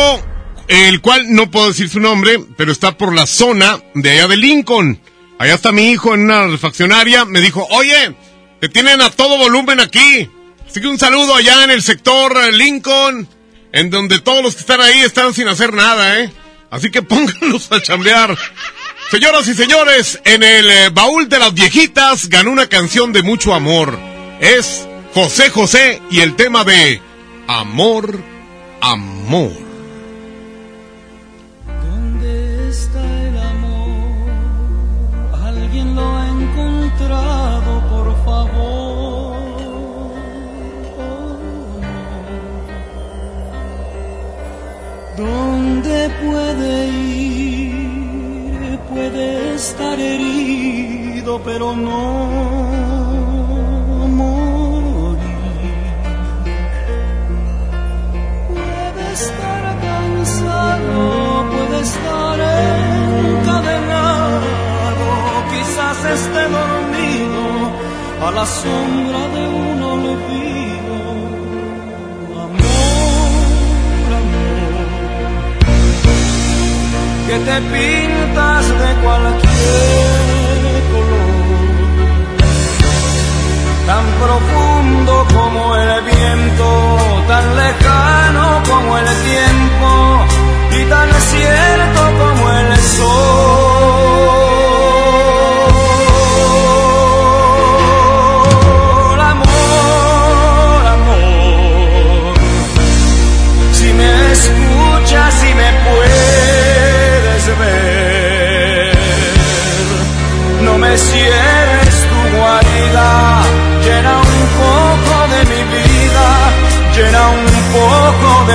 el cual no puedo decir su nombre, pero está por la zona de allá de Lincoln. Allá está mi hijo en una refaccionaria. Me dijo, oye, te tienen a todo volumen aquí. Así que un saludo allá en el sector eh, Lincoln, en donde todos los que están ahí están sin hacer nada, ¿eh? Así que pónganlos a chambear. Señoras y señores, en el eh, baúl de las viejitas ganó una canción de mucho amor. Es José José y el tema de Amor, Amor. Está el amor? Alguien lo ha encontrado, por favor. ¿Dónde puede ir? Puede estar herido, pero no morir. Puede estar cansado, estar encadenado, quizás esté dormido a la sombra de un olvido. Amor, amor, que te pintas de cualquier color, tan profundo como el viento, tan lejano como el tiempo y tan cierto como el sol. Amor,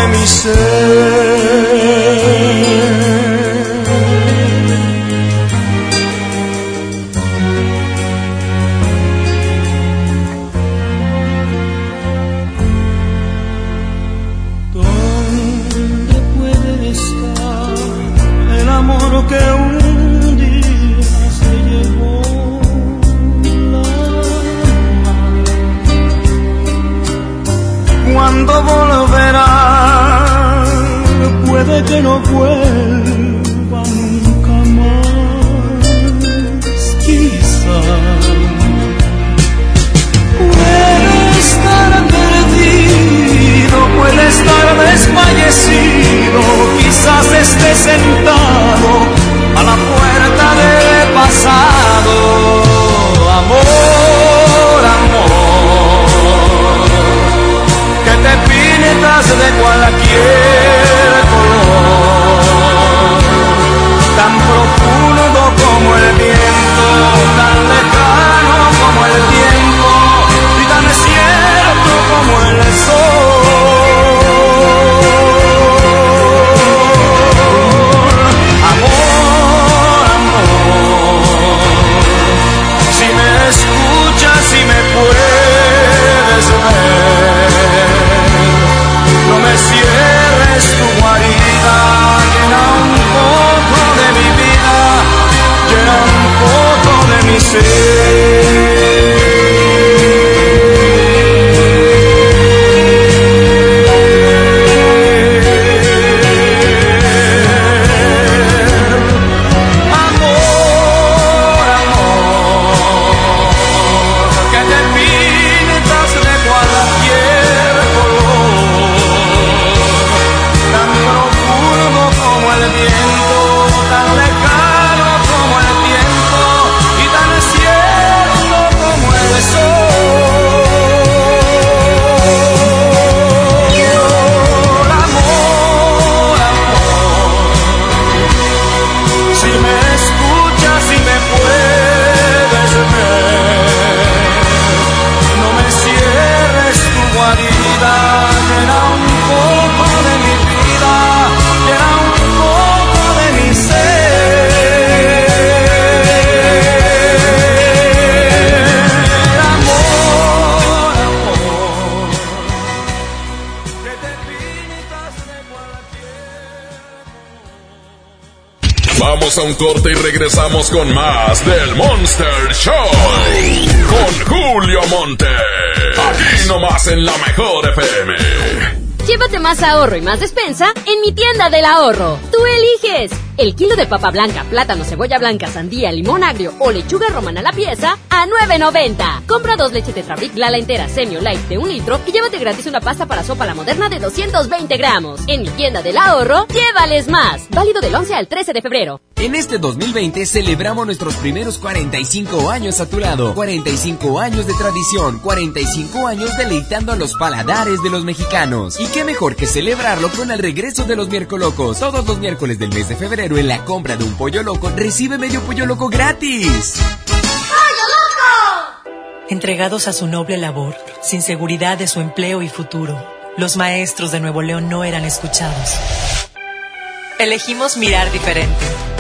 poco de mi vuelva nunca más, quizás. Puede estar perdido, puede estar desfallecido, quizás esté sentado corte y regresamos con más del Monster Show. Con Julio Monte. Aquí nomás en la mejor FM. Llévate más ahorro y más despensa en mi tienda del ahorro. Tú eliges. El kilo de papa blanca, plátano, cebolla blanca, sandía, limón agrio o lechuga romana a la pieza a 9.90. Compra dos leches de Fabric Lala entera Semio Light de un litro y llévate gratis una pasta para sopa la moderna de 220 gramos. En mi tienda del ahorro, llévales más. Válido del 11 al 13 de febrero. En este 2020 celebramos nuestros primeros 45 años a tu lado. 45 años de tradición, 45 años deleitando a los paladares de los mexicanos. ¿Y qué mejor que celebrarlo con el regreso de los miércoles locos? Todos los miércoles del mes de febrero en la compra de un pollo loco recibe medio pollo loco gratis. ¡Pollo loco! Entregados a su noble labor, sin seguridad de su empleo y futuro, los maestros de Nuevo León no eran escuchados. Elegimos mirar diferente.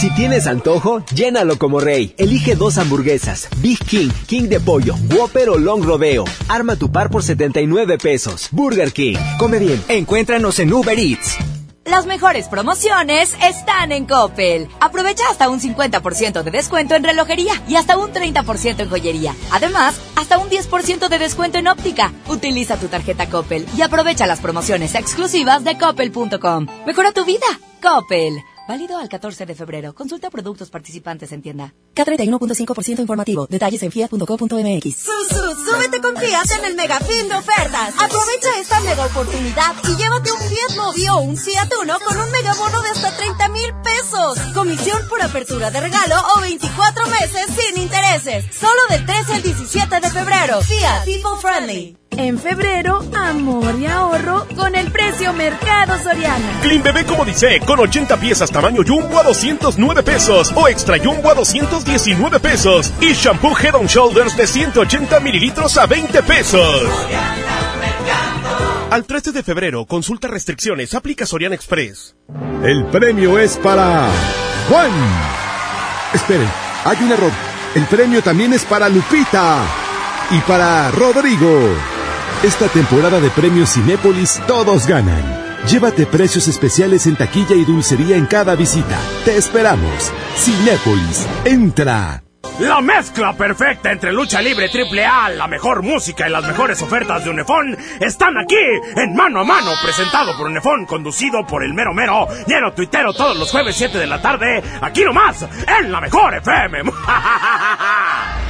Si tienes antojo, llénalo como rey. Elige dos hamburguesas, Big King, King de pollo, Whopper o Long Rodeo. Arma tu par por 79 pesos. Burger King. Come bien. Encuéntranos en Uber Eats. Las mejores promociones están en Coppel. Aprovecha hasta un 50% de descuento en relojería y hasta un 30% en joyería. Además, hasta un 10% de descuento en óptica. Utiliza tu tarjeta Coppel y aprovecha las promociones exclusivas de coppel.com. Mejora tu vida. Coppel. Válido al 14 de febrero. Consulta productos participantes en tienda. K31.5% informativo. Detalles en fiat.co.mx. súbete con Fiat en el mega fin de ofertas. Aprovecha esta mega oportunidad y llévate un Fiat Mobi o un Fiat Uno con un mega bono de hasta 30 mil pesos. Comisión por apertura de regalo o 24 meses sin intereses. Solo del 13 al 17 de febrero. Fiat People Friendly. En febrero, amor y ahorro con el precio Mercado Soriana. Clean Bebé como dice, con 80 piezas tamaño Jumbo a 209 pesos o Extra Jumbo a 219 pesos y Shampoo Head on Shoulders de 180 mililitros a 20 pesos. Al 13 de febrero, consulta restricciones, aplica Soriana Express. El premio es para Juan. Esperen, hay un error. El premio también es para Lupita y para Rodrigo. Esta temporada de premios Cinépolis todos ganan. Llévate precios especiales en taquilla y dulcería en cada visita. Te esperamos. Cinépolis, entra. La mezcla perfecta entre lucha libre triple A, la mejor música y las mejores ofertas de Unefón están aquí en Mano a Mano, presentado por Unefón, conducido por el mero mero, lleno tuitero todos los jueves 7 de la tarde, aquí nomás, en la mejor FM.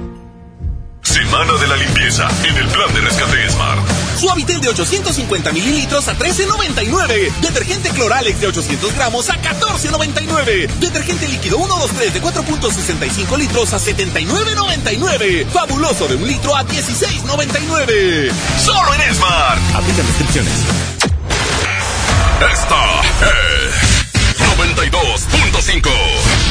Semana de la limpieza en el plan de rescate Smart. Suavitel de 850 mililitros a 13.99. Detergente Cloralex de 800 gramos a 14.99. Detergente líquido 123 de 4.65 litros a 79.99. Fabuloso de un litro a 16.99. Solo en Smart. Aplican restricciones. Esta es 92.5.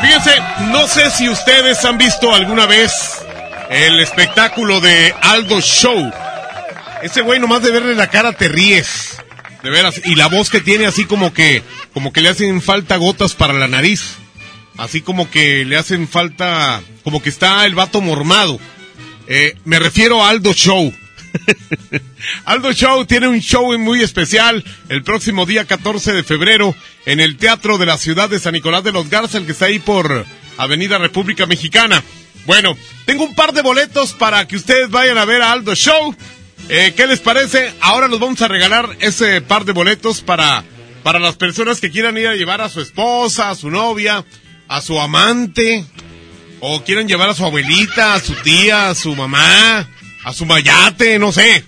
Fíjense, no sé si ustedes han visto alguna vez el espectáculo de Aldo Show. Ese güey nomás de verle la cara te ríes. De veras. Y la voz que tiene así como que, como que le hacen falta gotas para la nariz. Así como que le hacen falta, como que está el vato mormado. Eh, me refiero a Aldo Show. Aldo Show tiene un show muy especial el próximo día 14 de febrero en el Teatro de la Ciudad de San Nicolás de los Garza, el que está ahí por Avenida República Mexicana. Bueno, tengo un par de boletos para que ustedes vayan a ver a Aldo Show. Eh, ¿Qué les parece? Ahora nos vamos a regalar ese par de boletos para, para las personas que quieran ir a llevar a su esposa, a su novia, a su amante, o quieran llevar a su abuelita, a su tía, a su mamá, a su mayate, no sé.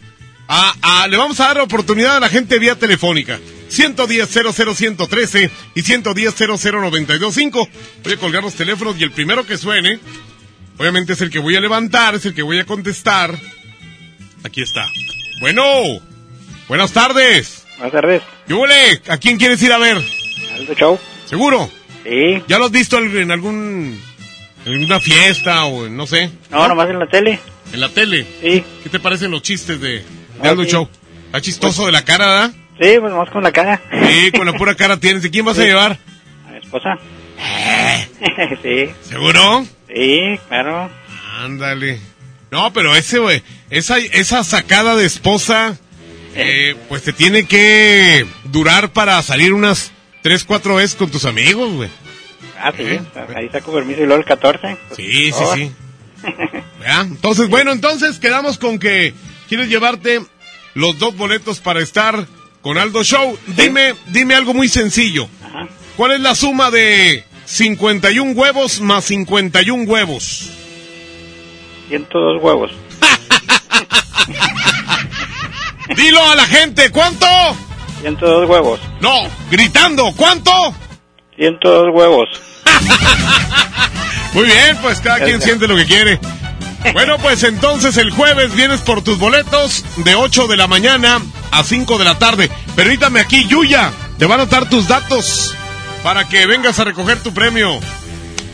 le vamos a dar oportunidad a la gente vía telefónica. 110 00113 y 110 00925. Voy a colgar los teléfonos y el primero que suene, obviamente es el que voy a levantar, es el que voy a contestar. Aquí está. Bueno, buenas tardes. Buenas tardes. Yule, ¿a quién quieres ir a ver? Aldo Show. ¿Seguro? Sí. ¿Ya lo has visto en algún en una fiesta o no sé? No, nomás en la tele. ¿En la tele? Sí. ¿Qué te parecen los chistes de, de Aldo Show? ¿Está chistoso de la cara, verdad? Sí, pues nomás con la cara. Sí, con la pura cara tienes. ¿Y quién vas a llevar? A mi esposa. ¿Eh? sí. ¿Seguro? Sí, claro. Ándale. No, pero ese, güey, esa, esa sacada de esposa, eh, pues te tiene que durar para salir unas tres, cuatro veces con tus amigos, güey. Ah, sí, ahí saco permiso y luego el 14. sí, sí, sí. Entonces, bueno, entonces quedamos con que quieres llevarte los dos boletos para estar con Aldo Show. Dime, dime algo muy sencillo. ¿Cuál es la suma de 51 huevos más 51 huevos? 102 huevos. Dilo a la gente, ¿cuánto? 102 huevos. No, gritando, ¿cuánto? 102 huevos. Muy bien, pues cada quien siente lo que quiere. Bueno, pues entonces el jueves vienes por tus boletos de 8 de la mañana a 5 de la tarde. Permítame aquí, Yuya, te van a dar tus datos para que vengas a recoger tu premio.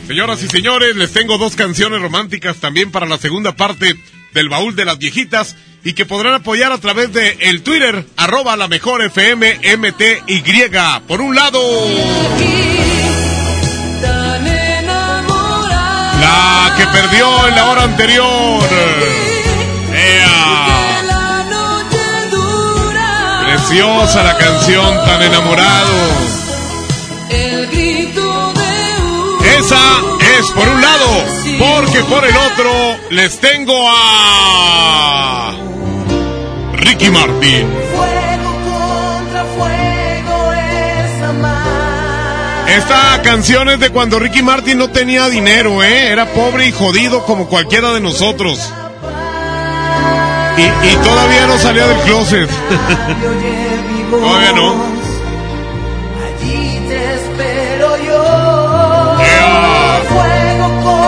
Señoras y señores, les tengo dos canciones románticas también para la segunda parte del baúl de las viejitas y que podrán apoyar a través de el Twitter, arroba la mejor FM MTY. Por un lado... La que perdió en la hora anterior. Preciosa la canción, tan enamorado. Esa es por un lado, porque por el otro les tengo a Ricky Martin. Esta canción es de cuando Ricky Martin no tenía dinero, ¿eh? Era pobre y jodido como cualquiera de nosotros. Y, todavía no salía del closet. todavía no.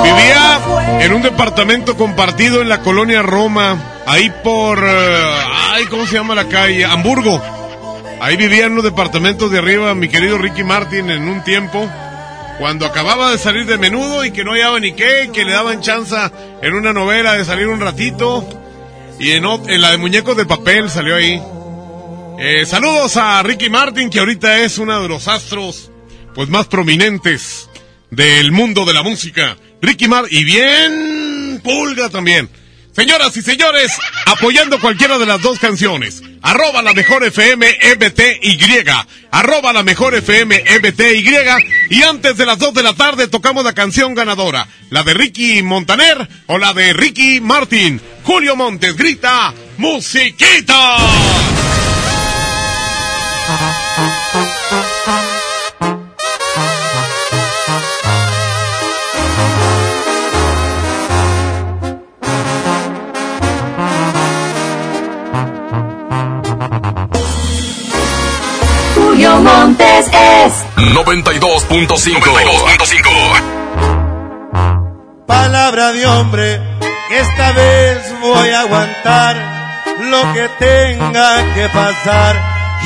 Vivía en un departamento compartido en la colonia Roma, ahí por... Eh, ay, ¿cómo se llama la calle? Hamburgo. Ahí vivía en los departamentos de arriba mi querido Ricky Martin en un tiempo, cuando acababa de salir de menudo y que no hallaba ni qué, que le daban chance en una novela de salir un ratito. Y en, en la de Muñecos de Papel salió ahí. Eh, saludos a Ricky Martin, que ahorita es uno de los astros pues más prominentes del mundo de la música. Ricky Martin, y bien pulga también. Señoras y señores, apoyando cualquiera de las dos canciones. Arroba la mejor FM MTY. Arroba la mejor FM MTY. Y antes de las dos de la tarde tocamos la canción ganadora. La de Ricky Montaner o la de Ricky Martin. Julio Montes grita, musiquita. Montes es 92.5. Palabra de hombre, esta vez voy a aguantar lo que tenga que pasar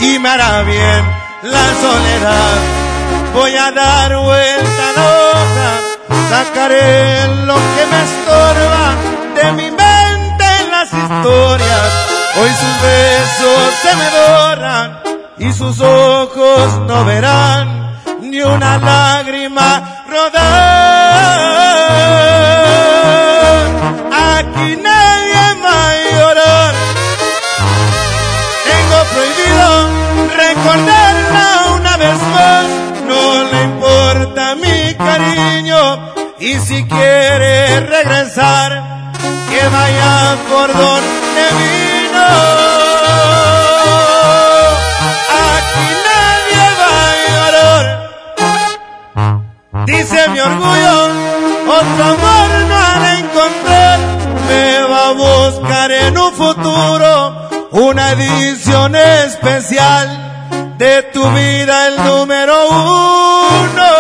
y me hará bien la soledad. Voy a dar vuelta a la hoja, sacaré lo que me estorba de mi mente las historias. Hoy sus besos se me doran y sus ojos no verán ni una lágrima rodar. Aquí nadie va a llorar. Tengo prohibido recordarla una vez más. No le importa mi cariño y si quiere regresar, que vaya por donde vino. Dice mi orgullo, otro amor no encontrar. Me va a buscar en un futuro una edición especial de tu vida, el número uno.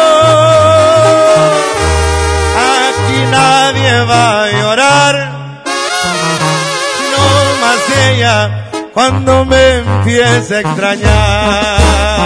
Aquí nadie va a llorar, no más ella cuando me empiece a extrañar.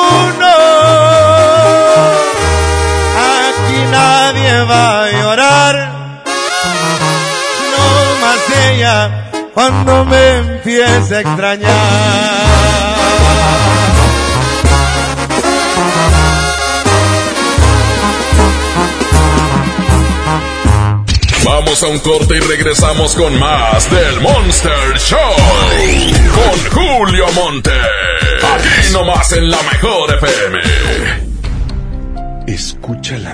Va a llorar, no más ella cuando me empiece a extrañar. Vamos a un corte y regresamos con más del Monster Show. Con Julio Monte. Aquí nomás en la mejor FM. Escucha la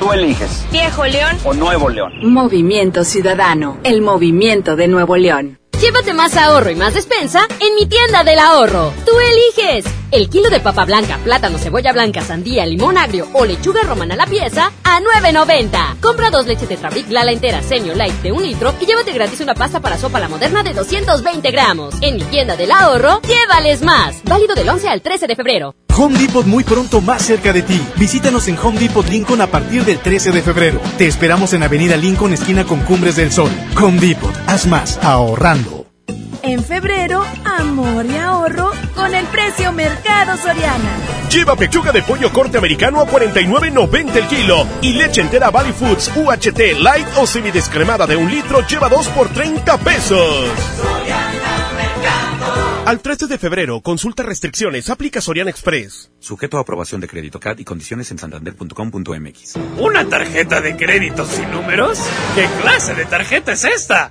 Tú eliges, Viejo León. o Nuevo León. Movimiento Ciudadano, el movimiento de Nuevo León. Llévate más ahorro y más despensa en mi tienda del ahorro. Tú eliges. El kilo de papa blanca, plátano, cebolla blanca, sandía, limón agrio o lechuga romana a la pieza a 9.90. Compra dos leches Tetrabric Lala entera Senior Light de un litro y llévate gratis una pasta para sopa la moderna de 220 gramos. En mi tienda del ahorro, llévales más. Válido del 11 al 13 de febrero. Home Depot muy pronto más cerca de ti. Visítanos en Home Depot Lincoln a partir del 13 de febrero. Te esperamos en Avenida Lincoln, esquina con Cumbres del Sol. Home Depot, haz más ahorrando. En febrero, amor y ahorro con el precio Mercado Soriana. Lleva pechuga de pollo corte americano a 49.90 el kilo y leche entera Valley Foods UHT light o semidescremada de un litro lleva 2 por 30 pesos. Al 13 de febrero, consulta restricciones, aplica Soriana Express. Sujeto a aprobación de crédito CAT y condiciones en santander.com.mx. ¿Una tarjeta de crédito sin números? ¿Qué clase de tarjeta es esta?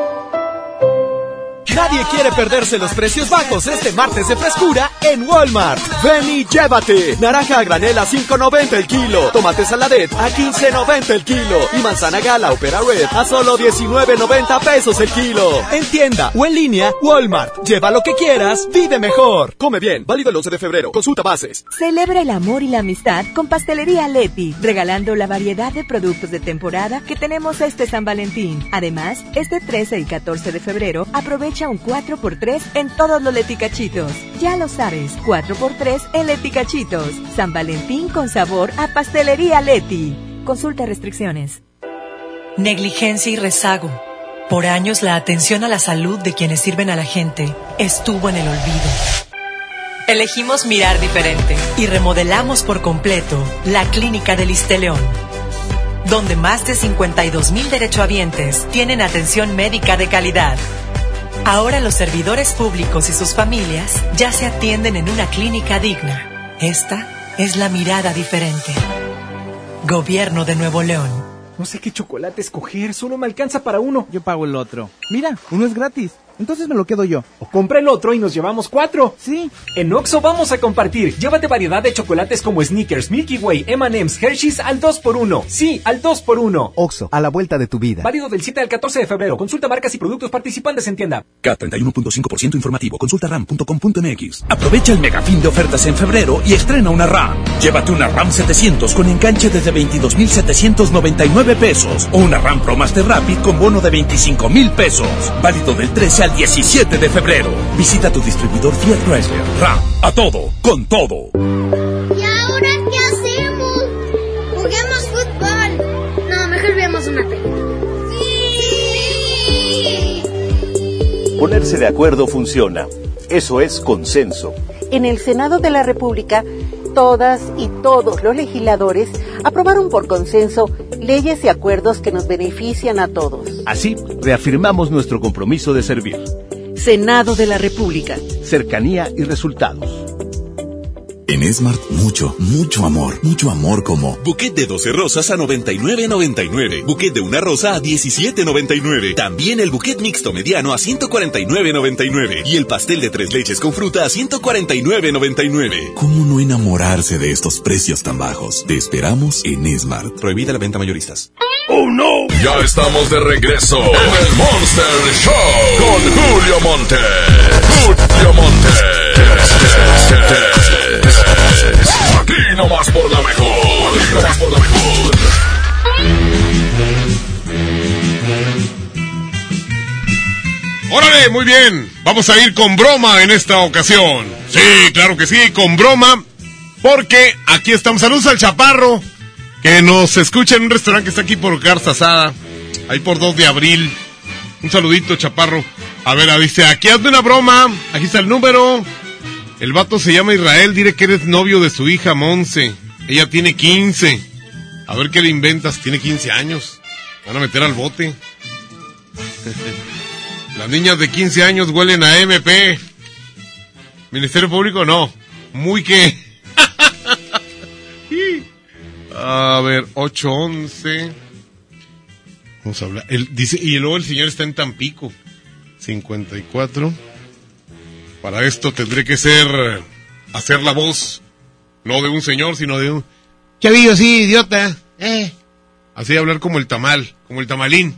Nadie quiere perderse los precios bajos este martes de frescura en Walmart. Ven y llévate. Naranja a granel a 5.90 el kilo. Tomate saladet a 15.90 el kilo. Y manzana gala opera red a solo 19.90 pesos el kilo. En tienda o en línea, Walmart. Lleva lo que quieras, vive mejor. Come bien. Válido el 11 de febrero. Consulta bases. Celebra el amor y la amistad con Pastelería Leti, regalando la variedad de productos de temporada que tenemos este San Valentín. Además, este 13 y 14 de febrero aprovecha un 4x3 en todos los leticachitos. Ya lo sabes, 4x3 en leticachitos. San Valentín con sabor a pastelería Leti. Consulta restricciones. Negligencia y rezago. Por años la atención a la salud de quienes sirven a la gente estuvo en el olvido. Elegimos mirar diferente y remodelamos por completo la clínica del León, donde más de 52 mil derechohabientes tienen atención médica de calidad Ahora los servidores públicos y sus familias ya se atienden en una clínica digna. Esta es la mirada diferente. Gobierno de Nuevo León. No sé qué chocolate escoger, solo me alcanza para uno. Yo pago el otro. Mira, uno es gratis. Entonces me lo quedo yo. O compra el otro y nos llevamos cuatro. Sí. En Oxo vamos a compartir. Llévate variedad de chocolates como Snickers, Milky Way, M&M's, Hershey's al 2x1. Sí, al 2x1. Oxo, a la vuelta de tu vida. Válido del 7 al 14 de febrero. Consulta marcas y productos participantes en tienda. K31.5% informativo. Consulta ram.com.mx. Aprovecha el megafín de ofertas en febrero y estrena una RAM. Llévate una RAM 700 con enganche desde 22.799 pesos. O una RAM Pro Master Rapid con bono de 25.000 pesos. Válido del 13 al 17 de febrero. Visita tu distribuidor Fiat Chrysler. RAM. A todo. Con todo. ¿Y ahora qué hacemos? Juguemos fútbol. No, mejor veamos una película. ¡Sí! Ponerse de acuerdo funciona. Eso es consenso. En el Senado de la República, todas y todos los legisladores aprobaron por consenso leyes y acuerdos que nos benefician a todos. Así, reafirmamos nuestro compromiso de servir. Senado de la República. Cercanía y resultados. En Smart, mucho, mucho amor. Mucho amor como. Buquet de 12 rosas a 99.99. Buquet de una rosa a 17.99. También el buquet mixto mediano a 149.99. Y el pastel de tres leches con fruta a 149.99. ¿Cómo no enamorarse de estos precios tan bajos? Te esperamos en Smart. Prohibida la venta mayoristas. ¡Oh, no! Ya estamos de regreso en el Monster Show con Julio Monte. Julio Monte. Aquí muy bien. Vamos a ir con broma en esta ocasión. Sí, claro que sí, con broma. Porque aquí estamos. Saludos al Chaparro. Que nos escucha en un restaurante que está aquí por Garza Asada. Ahí por 2 de abril. Un saludito, Chaparro. A ver, dice, aquí hazme una broma. Aquí está el número. El vato se llama Israel. Dile que eres novio de su hija Monse. Ella tiene 15. A ver qué le inventas. Tiene 15 años. Van a meter al bote. Las niñas de 15 años huelen a MP. Ministerio Público no. Muy que. a ver, 811. Vamos a hablar. Él dice, y luego el señor está en Tampico. 54. Para esto tendré que ser, hacer la voz, no de un señor, sino de un... Chavillo, sí, idiota. Eh. Así hablar como el tamal, como el tamalín.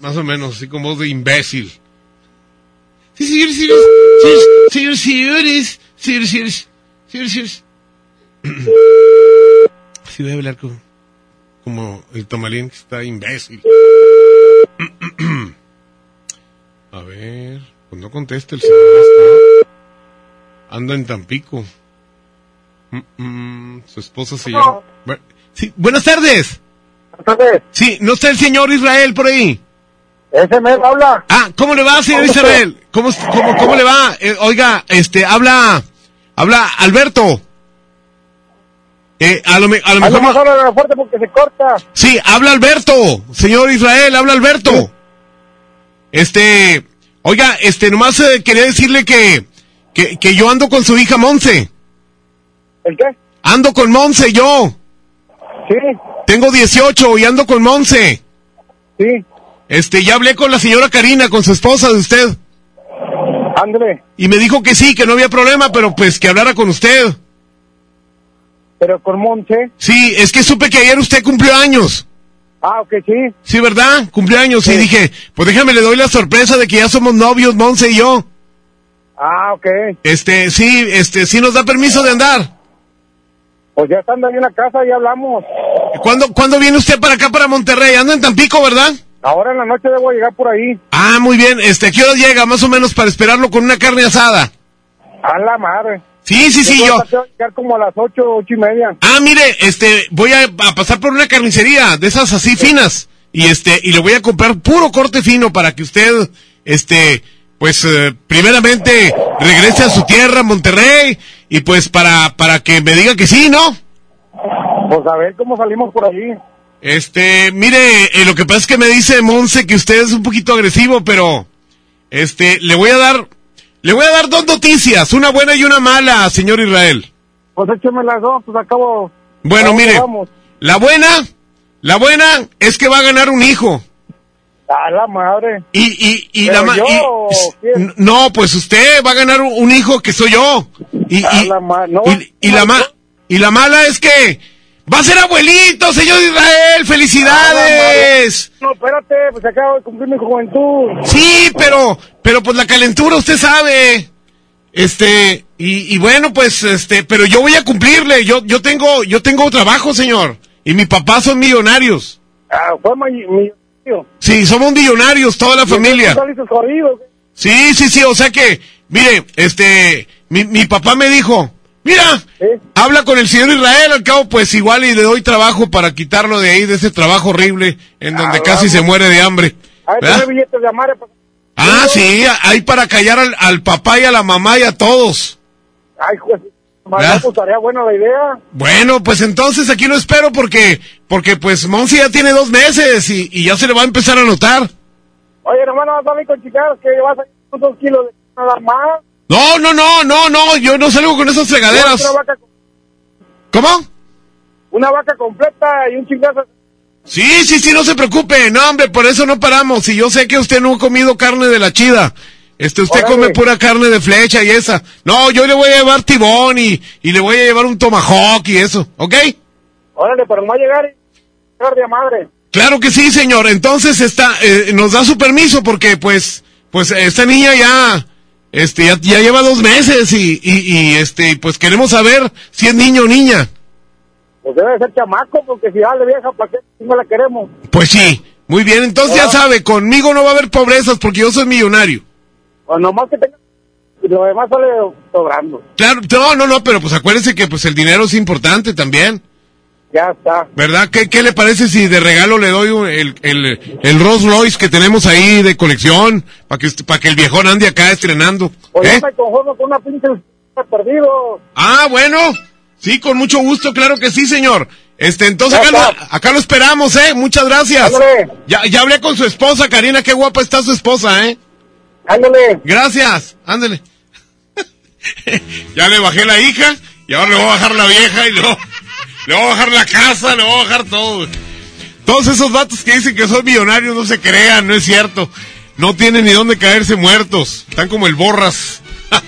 Más o menos, así como voz de imbécil. Sí, señores, señores, señores, señores, señores, señores, señores. Sí, voy a hablar como, como el tamalín que está imbécil. A ver pues no contesta el señor este. Anda en Tampico. Mm, mm, su esposa se llama... Sí, buenas tardes. Buenas tardes. Sí, ¿no está el señor Israel por ahí? Ese me habla. Ah, ¿cómo le va, señor. Israel? ¿Cómo, cómo, cómo le va? Eh, oiga, este, habla, habla Alberto. Eh, a lo, a lo mejor... habla fuerte porque se corta. Sí, habla Alberto. Señor Israel, habla Alberto. Este, oiga, este, nomás eh, quería decirle que, que, que yo ando con su hija Monse. ¿El qué? Ando con Monse yo. Sí. Tengo 18 y ando con Monse. Sí. Este, ya hablé con la señora Karina, con su esposa de usted. Ándale. Y me dijo que sí, que no había problema, pero pues que hablara con usted. Pero con Monte. Sí, es que supe que ayer usted cumplió años. Ah, ok, sí. Sí, ¿verdad? Cumplió años. Y dije, pues déjame, le doy la sorpresa de que ya somos novios, Monse y yo. Ah, ok. Este, sí, este, sí nos da permiso de andar. Pues ya estando ahí en la casa, ya hablamos. ¿Cuándo, ¿Cuándo viene usted para acá, para Monterrey? Anda en Tampico, ¿verdad? Ahora en la noche debo llegar por ahí. Ah, muy bien. Este, ¿a qué hora llega? Más o menos para esperarlo con una carne asada. A la madre. Sí, sí, sí, yo. Voy a llegar como a las ocho, ocho y media. Ah, mire, este, voy a, a pasar por una carnicería de esas así finas. Y este, y le voy a comprar puro corte fino para que usted, este, pues, eh, primeramente regrese a su tierra, Monterrey, y pues para, para que me diga que sí, ¿no? Pues a ver cómo salimos por allí. Este, mire, eh, lo que pasa es que me dice Monse que usted es un poquito agresivo, pero, este, le voy a dar, le voy a dar dos noticias, una buena y una mala, señor Israel. Pues écheme las dos, pues acabo. Bueno, ¿A dónde mire, vamos? la buena, la buena es que va a ganar un hijo. A la madre. Y, y, y ¿Pero la yo y-? No, pues usted va a ganar un, hijo que soy yo. Y, A y, la ma- no, y- y la ma- y la mala es que va a ser abuelito, señor Israel. ¡Felicidades! No, espérate, pues acabo de cumplir mi juventud. Sí, pero, pero pues la calentura usted sabe. Este, y, y bueno, pues, este, pero yo voy a cumplirle. Yo, yo tengo, yo tengo trabajo, señor. Y mi papá son millonarios. Ah, fue mi, mi tío. Sí, somos millonarios, toda la familia. ¿Tú saliste jodido? Sí, sí, sí, o sea que, mire, este, mi, mi papá me dijo, mira, habla con el señor Israel, al cabo, pues igual y le doy trabajo para quitarlo de ahí, de ese trabajo horrible, en donde Ah, casi vamos. se muere de hambre. A ver, ¿verdad? tiene billetes de amare. pues. Ah, sí, hay para callar al, al papá y a la mamá y a todos. Ay, pues, pues estaría buena la idea. Bueno, pues entonces aquí lo espero porque, porque pues Monsi ya tiene dos meses y, y ya se le va a empezar a notar. Oye, nomás no vas a salir con chicas que vas a dos kilos de nada más. No, no, no, no, no, yo no salgo con esas fregaderas. Vaca, ¿Cómo? una vaca completa y un chingazo. Sí, sí, sí, no se preocupe. No, hombre, por eso no paramos. Y yo sé que usted no ha comido carne de la chida. Este, usted Órale. come pura carne de flecha y esa. No, yo le voy a llevar tibón y, y le voy a llevar un tomahawk y eso, ¿ok? Órale, pero no va a llegar de madre. Claro que sí, señor. Entonces está, eh, nos da su permiso porque, pues, pues esta niña ya, este, ya, ya lleva dos meses y, y, y, este, pues queremos saber si es niño o niña. Pues debe ser chamaco, porque si ya le vieja, ¿para qué no la queremos? Pues sí, muy bien. Entonces ya sabe, conmigo no va a haber pobrezas porque yo soy millonario. O nomás que tenga... Lo demás sale sobrando. Claro, no, no, no, pero pues acuérdese que pues el dinero es importante también, Ya está. ¿verdad? ¿Qué, qué le parece si de regalo le doy el, el, el Rolls Royce que tenemos ahí de colección para que, para que el viejón ande acá estrenando? Pues ¿Eh? yo me conformo con una pinche perdido. Ah, bueno, sí, con mucho gusto, claro que sí, señor. Este, entonces acá lo, acá lo esperamos, ¿eh? Muchas gracias. Ándale. Ya, ya hablé con su esposa, Karina, qué guapa está su esposa, ¿eh? Ándale. Gracias, ándale. ya le bajé la hija y ahora le voy a bajar la vieja y luego le voy a bajar la casa, le voy a bajar todo. Todos esos vatos que dicen que son millonarios no se crean, no es cierto. No tienen ni dónde caerse muertos. Están como el borras.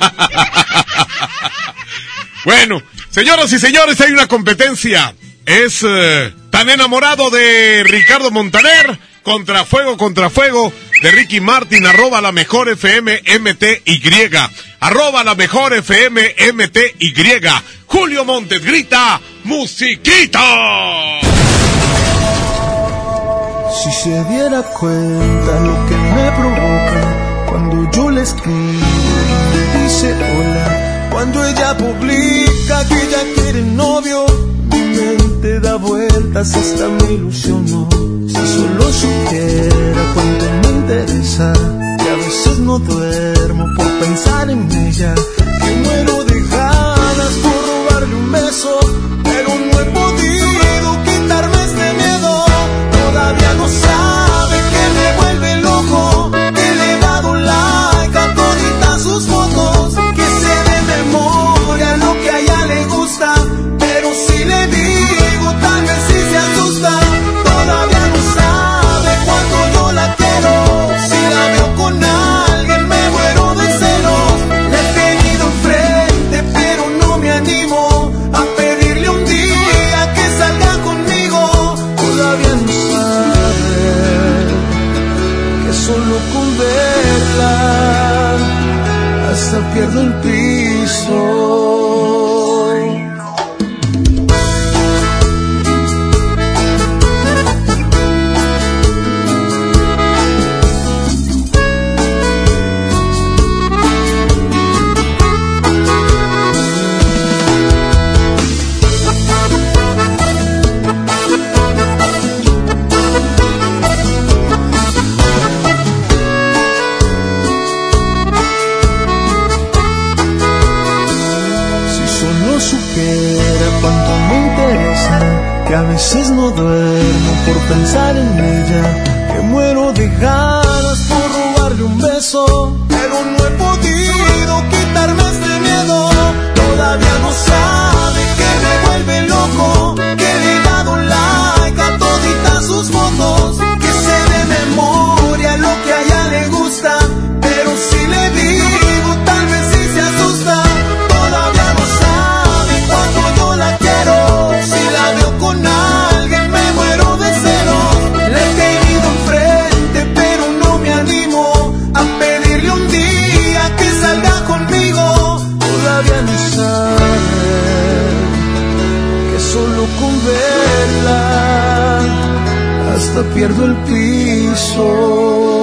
bueno, señoras y señores, hay una competencia. Es eh, tan enamorado de Ricardo Montaner contra Fuego contra Fuego de Ricky Martin, arroba la mejor FM MTY. Arroba la mejor FM MTY. Julio Montes grita, musiquita. Si se diera cuenta lo que me provoca cuando yo le escribo y dice hola, cuando ella publica que ya quiere novio, mi mente da vueltas hasta me ilusionó. Si solo supiera cuánto me interesa, que a veces no duermo por pensar en ella, que muero de ganas por robarle un beso, hasta pierdo el piso.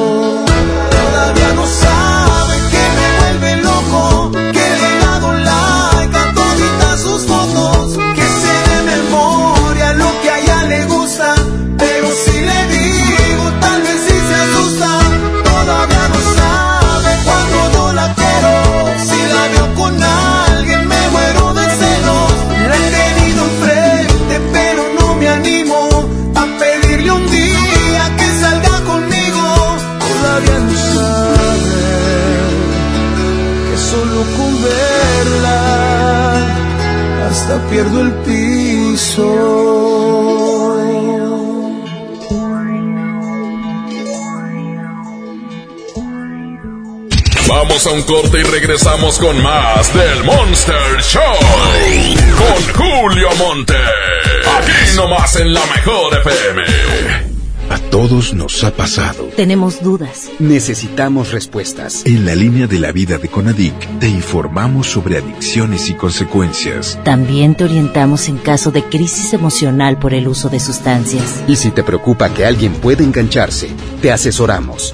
Vamos a un corte y regresamos con más del Monster Show. Con Julio Monte. Aquí nomás en la mejor FM. A todos nos ha pasado. Tenemos dudas. Necesitamos respuestas. En la línea de la vida de Conadic te informamos sobre adicciones y consecuencias. También te orientamos en caso de crisis emocional por el uso de sustancias. Y si te preocupa que alguien pueda engancharse, te asesoramos.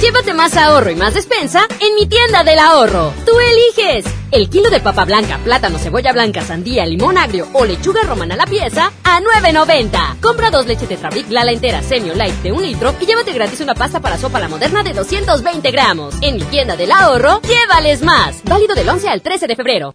Llévate más ahorro y más despensa en mi tienda del ahorro. Tú eliges. El kilo de papa blanca, plátano, cebolla blanca, sandía, limón agrio o lechuga romana a la pieza a 9.90. Compra dos leches Tetrabric Lala entera semi o light de un litro y llévate gratis una pasta para sopa la moderna de 220 gramos. En mi tienda del ahorro, llévales más. Válido del 11 al 13 de febrero.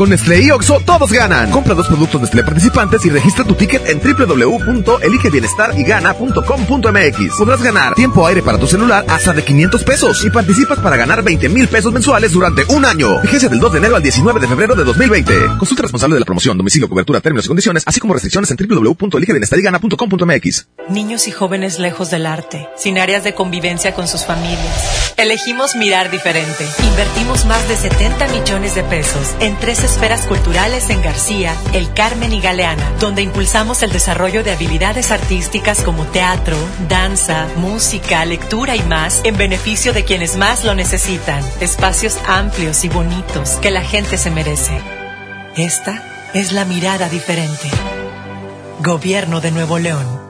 Con Nestlé y Oxo todos ganan. Compra dos productos Nestlé participantes y registra tu ticket en www.eligebienestarygana.com.mx. Podrás ganar tiempo aire para tu celular hasta de 500 pesos y participas para ganar 20 mil pesos mensuales durante un año. Vigencia del 2 de enero al 19 de febrero de 2020. Consulta responsable de la promoción, domicilio, cobertura, términos y condiciones, así como restricciones en www.eligebienestarygana.com.mx. Niños y jóvenes lejos del arte, sin áreas de convivencia con sus familias. Elegimos mirar diferente. Invertimos más de 70 millones de pesos en tres esferas culturales en García, El Carmen y Galeana, donde impulsamos el desarrollo de habilidades artísticas como teatro, danza, música, lectura y más en beneficio de quienes más lo necesitan. Espacios amplios y bonitos que la gente se merece. Esta es la mirada diferente. Gobierno de Nuevo León.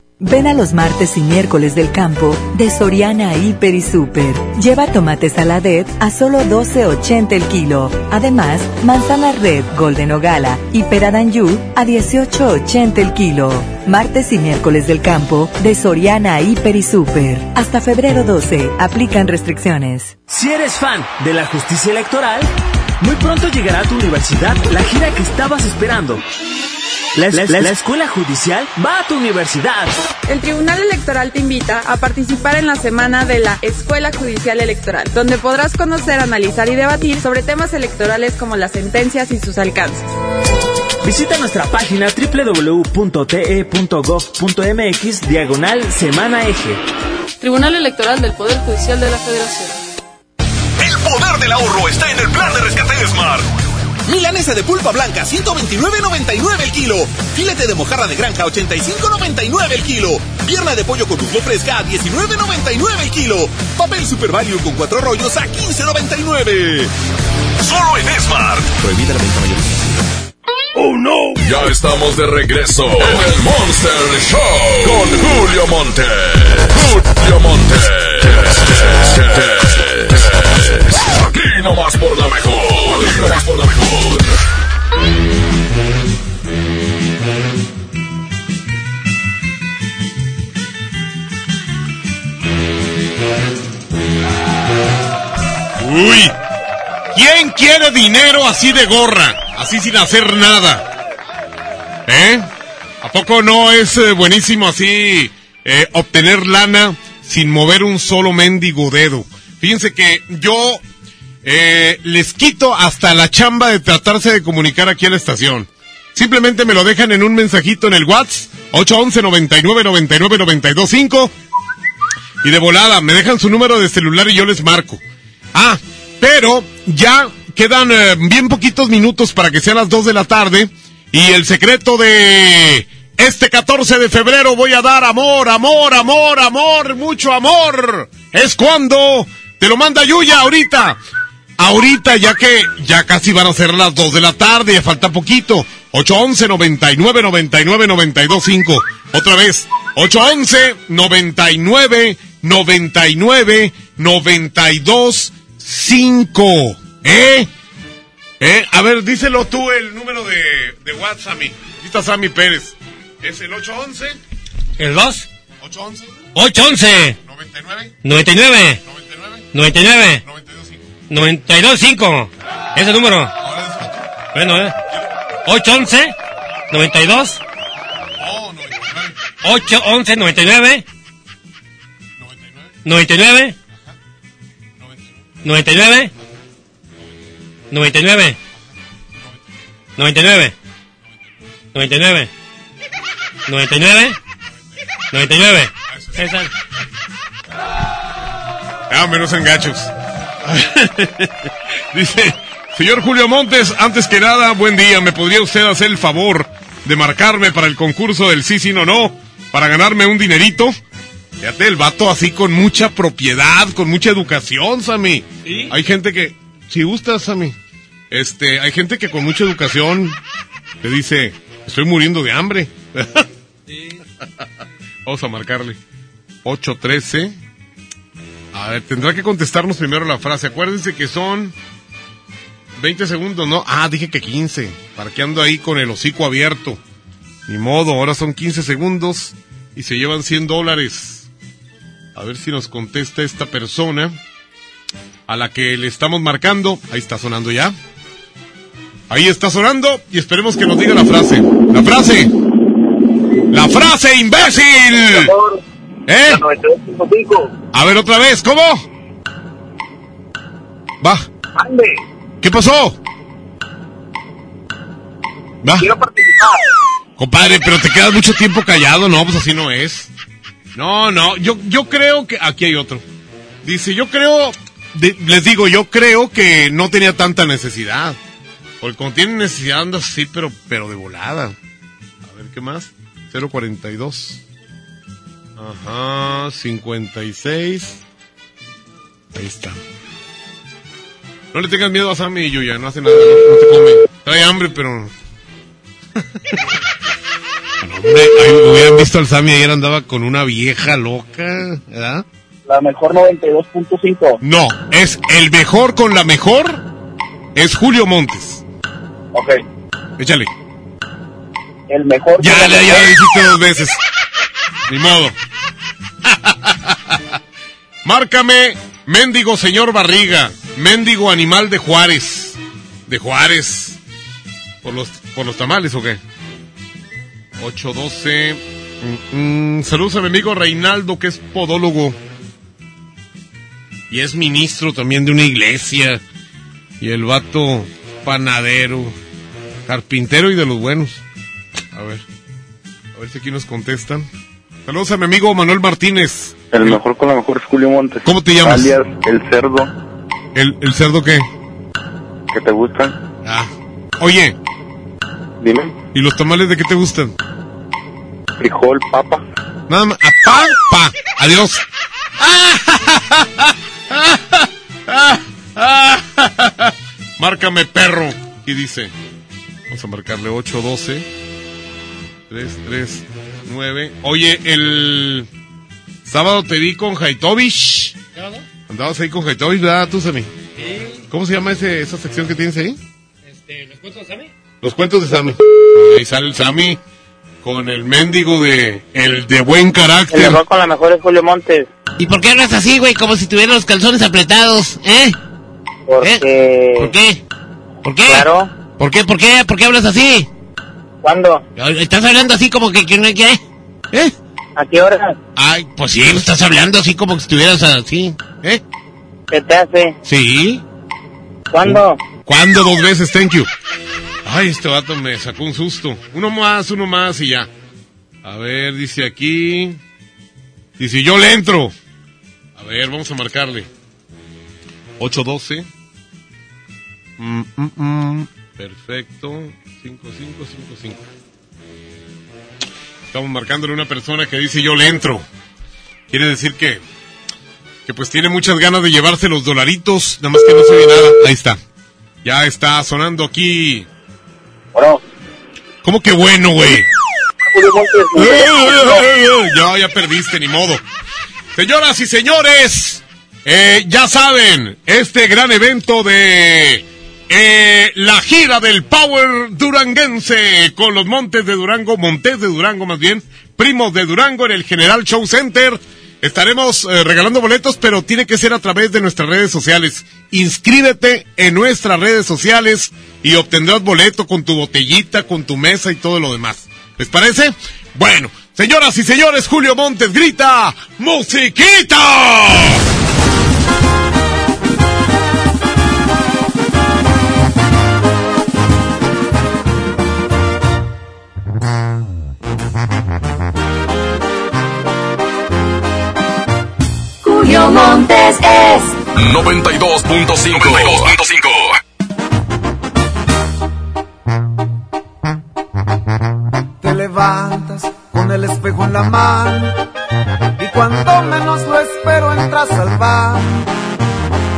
Ven a los martes y miércoles del campo de Soriana Hiper y Super. Lleva tomates saladet a solo 12.80 el kilo. Además, manzana red Golden Ogala y peradanyu a 18.80 el kilo. Martes y miércoles del campo de Soriana Hiper y Super. Hasta febrero 12. Aplican restricciones. Si eres fan de la justicia electoral, muy pronto llegará a tu universidad la gira que estabas esperando. La, es- la escuela judicial va a tu universidad. El Tribunal Electoral te invita a participar en la semana de la Escuela Judicial Electoral, donde podrás conocer, analizar y debatir sobre temas electorales como las sentencias y sus alcances. Visita nuestra página www.te.gov.mx diagonal semana eje. Tribunal Electoral del Poder Judicial de la Federación. El poder del ahorro está en el plan de rescate Smart. Milanesa de pulpa blanca, 129.99 el kilo. Filete de mojarra de granja, 85.99 el kilo. Pierna de pollo con muslo fresca, a 19.99 el kilo. Papel Super Value con cuatro rollos a 15.99. Solo en Smart. Prohibida la venta mayorista. ¡Oh, no! Ya estamos de regreso en el Monster Show con Julio Monte. Julio Monte. Aquí nomás por la mejor. Uy, ¿quién quiere dinero así de gorra? Así sin hacer nada. ¿Eh? ¿A poco no es eh, buenísimo así eh, obtener lana sin mover un solo mendigo dedo? Fíjense que yo eh, les quito hasta la chamba de tratarse de comunicar aquí a la estación. Simplemente me lo dejan en un mensajito en el WhatsApp 811 99 99 925 y de volada me dejan su número de celular y yo les marco. Ah, pero ya quedan eh, bien poquitos minutos para que sean las 2 de la tarde y el secreto de este 14 de febrero voy a dar amor, amor, amor, amor, mucho amor. Es cuando te lo manda Yuya ahorita. Ahorita, ya que ya casi van a ser las 2 de la tarde, ya falta poquito. 811 99 99 925. Otra vez, 811 99 99 925. ¿Eh? ¿Eh? A ver, díselo tú el número de, de WhatsApp. Aquí está Sammy Pérez. Es el 811 ¿El 2? 811 811 99 99 925 Ese número. Bueno, eh. 811 92 811 99 99 99 99 99 99 99 99 Esa. Ah, menos engachos. Dice, señor Julio Montes, antes que nada, buen día. ¿Me podría usted hacer el favor de marcarme para el concurso del sí, sí, no, no? Para ganarme un dinerito. Fíjate, el vato así con mucha propiedad, con mucha educación, Sammy. Hay gente que, si gustas, Sammy, este, hay gente que con mucha educación te dice, estoy muriendo de hambre. Vamos a marcarle. 813. A ver, tendrá que contestarnos primero la frase. Acuérdense que son 20 segundos, ¿no? Ah, dije que 15. Parqueando ahí con el hocico abierto. Ni modo, ahora son 15 segundos y se llevan 100 dólares. A ver si nos contesta esta persona. a la que le estamos marcando. Ahí está sonando ya. Ahí está sonando y esperemos que nos diga la frase. La frase. La frase, imbécil. ¿Eh? A ver otra vez, ¿cómo? Va. ¿Qué pasó? Va. Quiero participar. Compadre, pero te quedas mucho tiempo callado, no, pues así no es. No, no, yo, yo creo que... Aquí hay otro. Dice, yo creo... de- les digo, yo creo que no tenía tanta necesidad. Porque cuando tiene necesidad anda así, pero, pero de volada. A ver, ¿qué más? 042. Ajá, 56. Ahí está. No le tengas miedo a Sammy y Yuya, no hace nada, no, no te come. Trae hambre, pero... Bueno, hombre, ay, hubieran visto al Sammy ayer andaba con una vieja loca, ¿verdad? La mejor 92.5. No, es el mejor con la mejor, es Julio Montes. Ok. Échale. El mejor. Ya, ya, ya lo dijiste dos veces. Ni modo. Márcame, mendigo señor Barriga, mendigo animal de Juárez. De Juárez. ¿Por los, por los tamales o qué? 812. Mm, mm, saludos a mi amigo Reinaldo, que es podólogo. Y es ministro también de una iglesia. Y el vato panadero, carpintero y de los buenos. A ver. A ver si aquí nos contestan. Saludos a mi amigo Manuel Martínez. El mejor con la mejor es Julio Montes. ¿Cómo te llamas? Alias El Cerdo. ¿El, el cerdo qué? ¿Qué te gustan? Ah. Oye. Dime. ¿Y los tamales de qué te gustan? Frijol, papa. Nada más. A pa, pa. Adiós. Márcame perro. Y dice. Vamos a marcarle 812 339. Oye, el sábado te vi con Haitovich. Andabas ahí con Haitovich, ¿verdad, tú, Sammy? ¿Cómo se llama ese, esa sección que tienes ahí? Este, ¿los cuentos, Sammy? Los cuentos de Sammy. Ahí sale el Sammy con el mendigo de el de buen El carácter. mejor con la mejor es Julio Montes. ¿Y por qué hablas así, güey? Como si tuvieran los calzones apretados, ¿eh? Porque. ¿Por qué? ¿Por qué? Claro. ¿Por qué? ¿Por qué? ¿Por qué hablas así? ¿Cuándo? Estás hablando así como que, que no hay que... ¿Eh? ¿A qué hora? Ay, pues sí, estás hablando así como que estuvieras así, ¿eh? ¿Qué te hace? Sí. ¿Cuándo? ¿Cuándo? Dos veces, thank you. Ay, este vato me sacó un susto. Uno más, uno más y ya. A ver, dice aquí. Dice, yo le entro. A ver, vamos a marcarle. 812. Mm, mm, mm. Perfecto. 5555. Estamos marcándole a una persona que dice yo le entro. Quiere decir que, que pues tiene muchas ganas de llevarse los dolaritos, nada más que no se ve nada. Ahí está. Ya está sonando aquí. Bueno. ¿Cómo que bueno, güey? Ya, ya perdiste, ni modo. Señoras y señores, eh, ya saben, este gran evento de eh, la gira del Power Duranguense con los Montes de Durango, Montes de Durango más bien, primos de Durango en el General Show Center. Estaremos eh, regalando boletos, pero tiene que ser a través de nuestras redes sociales. Inscríbete en nuestras redes sociales y obtendrás boleto con tu botellita, con tu mesa y todo lo demás. ¿Les parece? Bueno, señoras y señores, Julio Montes grita, ¡Musiquita! 92.5. 92.5. Te levantas con el espejo en la mano y cuando menos lo espero entras al bar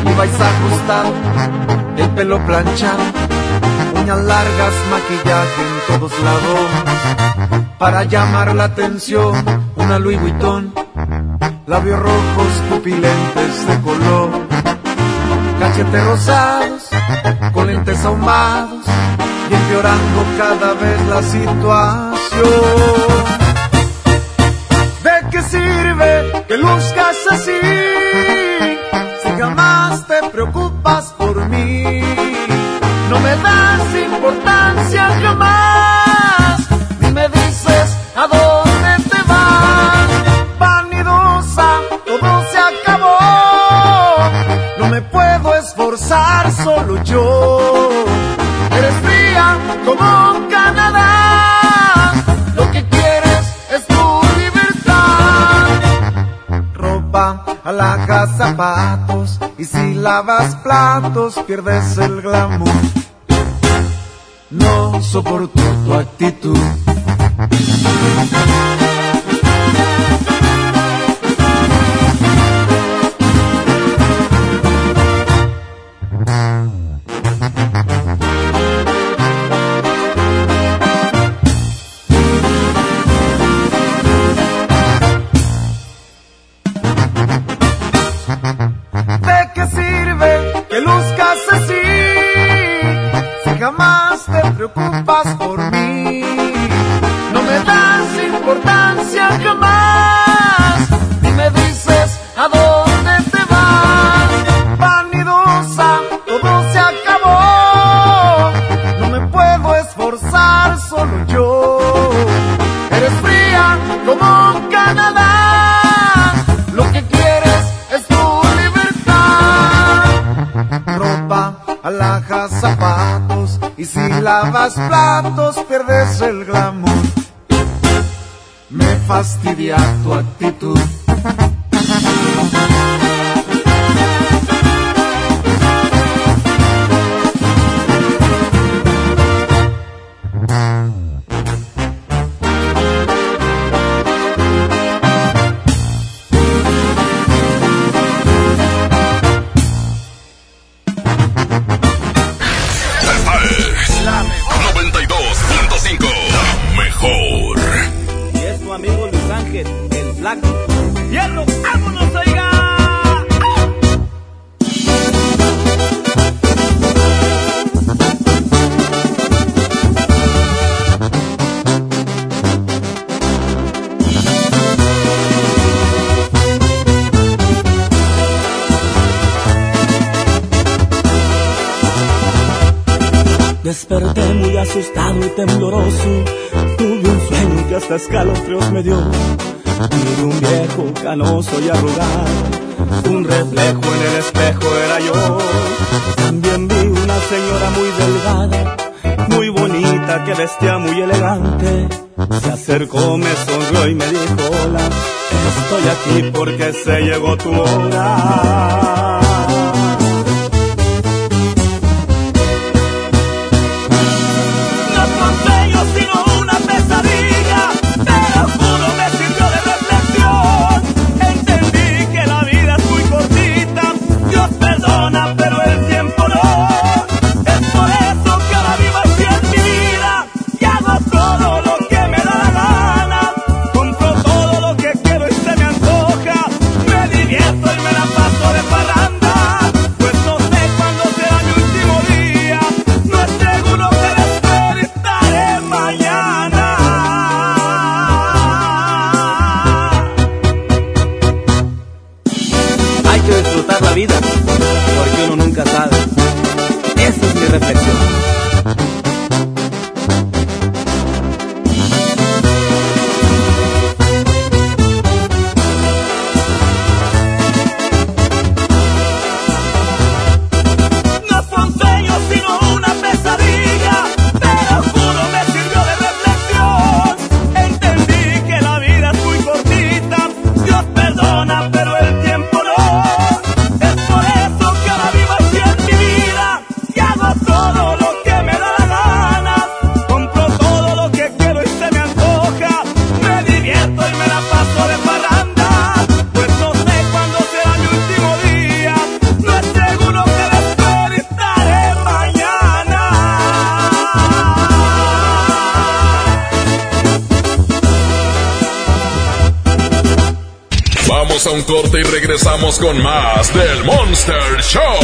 y vais ajustado, el pelo planchado, uñas largas, maquillaje en todos lados para llamar la atención, una Louis Vuitton, labios rojos, pupilentes de color, rosados, con lentes ahumados y empeorando cada vez la situación. ¿De qué sirve que luzcas lavas platos pierdes el glamour. No soporto tu actitud. un reflejo en el espejo era yo. También vi una señora muy delgada, muy bonita, que vestía muy elegante. Se acercó, me sonrió y me dijo, hola, estoy aquí porque se llegó tu hora. regresamos con más del Monster Show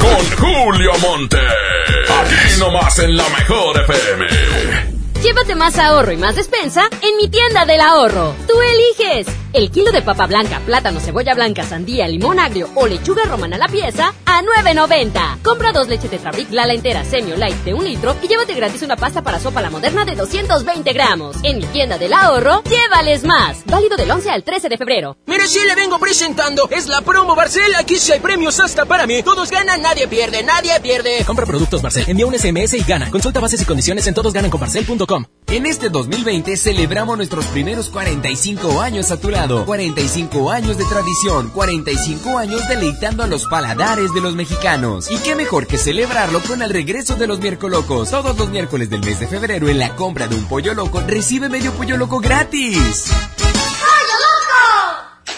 con Julio Monte. Aquí nomás en la mejor FM. Llévate más ahorro y más despensa en mi tienda del ahorro. Tú eliges. El kilo de papa blanca, plátano, cebolla blanca, sandía, limón agrio o lechuga romana a la pieza a 9.90. Compra dos leches de Fabric Lala entera, semio light de un litro y llévate gratis una pasta para sopa la moderna de 220 gramos. En mi tienda del ahorro, llévales más. Válido del 11 al 13 de febrero. Si le vengo presentando, es la promo Barcel. Aquí sí hay premios hasta para mí. Todos ganan, nadie pierde, nadie pierde. Compra productos Barcel, envía un SMS y gana. Consulta bases y condiciones en todosgananconbarcel.com. En este 2020 celebramos nuestros primeros 45 años a tu lado. 45 años de tradición, 45 años deleitando a los paladares de los mexicanos. Y qué mejor que celebrarlo con el regreso de los miércoles locos. Todos los miércoles del mes de febrero en la compra de un pollo loco recibe medio pollo loco gratis.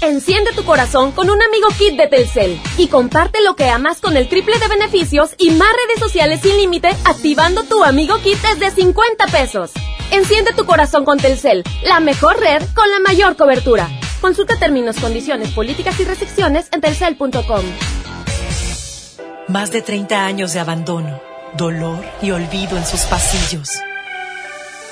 Enciende tu corazón con un amigo kit de Telcel y comparte lo que amas con el triple de beneficios y más redes sociales sin límite activando tu amigo kit desde 50 pesos. Enciende tu corazón con Telcel, la mejor red con la mayor cobertura. Consulta términos, condiciones, políticas y restricciones en telcel.com. Más de 30 años de abandono, dolor y olvido en sus pasillos.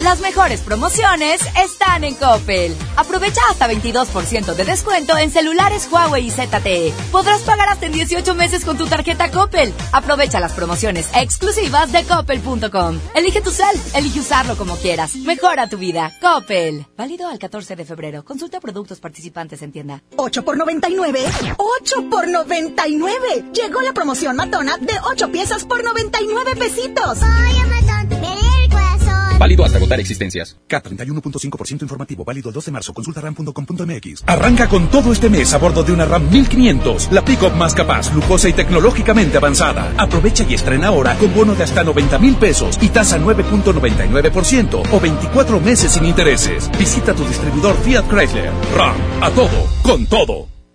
Las mejores promociones están en Coppel. Aprovecha hasta 22% de descuento en celulares Huawei y ZTE. Podrás pagar hasta en 18 meses con tu tarjeta Coppel. Aprovecha las promociones exclusivas de coppel.com. Elige tu cel, elige usarlo como quieras. Mejora tu vida. Coppel. Válido al 14 de febrero. Consulta productos participantes en tienda. 8 por 99. 8 por 99. Llegó la promoción matona de 8 piezas por 99 pesitos. El corazón. Válido hasta agotar existencias. K31.5% informativo, válido el 12 de marzo. Consulta ram.com.mx. Arranca con todo este mes a bordo de una RAM 1500, la pick-up más capaz, lujosa y tecnológicamente avanzada. Aprovecha y estrena ahora con bono de hasta 90 mil pesos y tasa 9.99% o 24 meses sin intereses. Visita tu distribuidor Fiat Chrysler. RAM, a todo, con todo.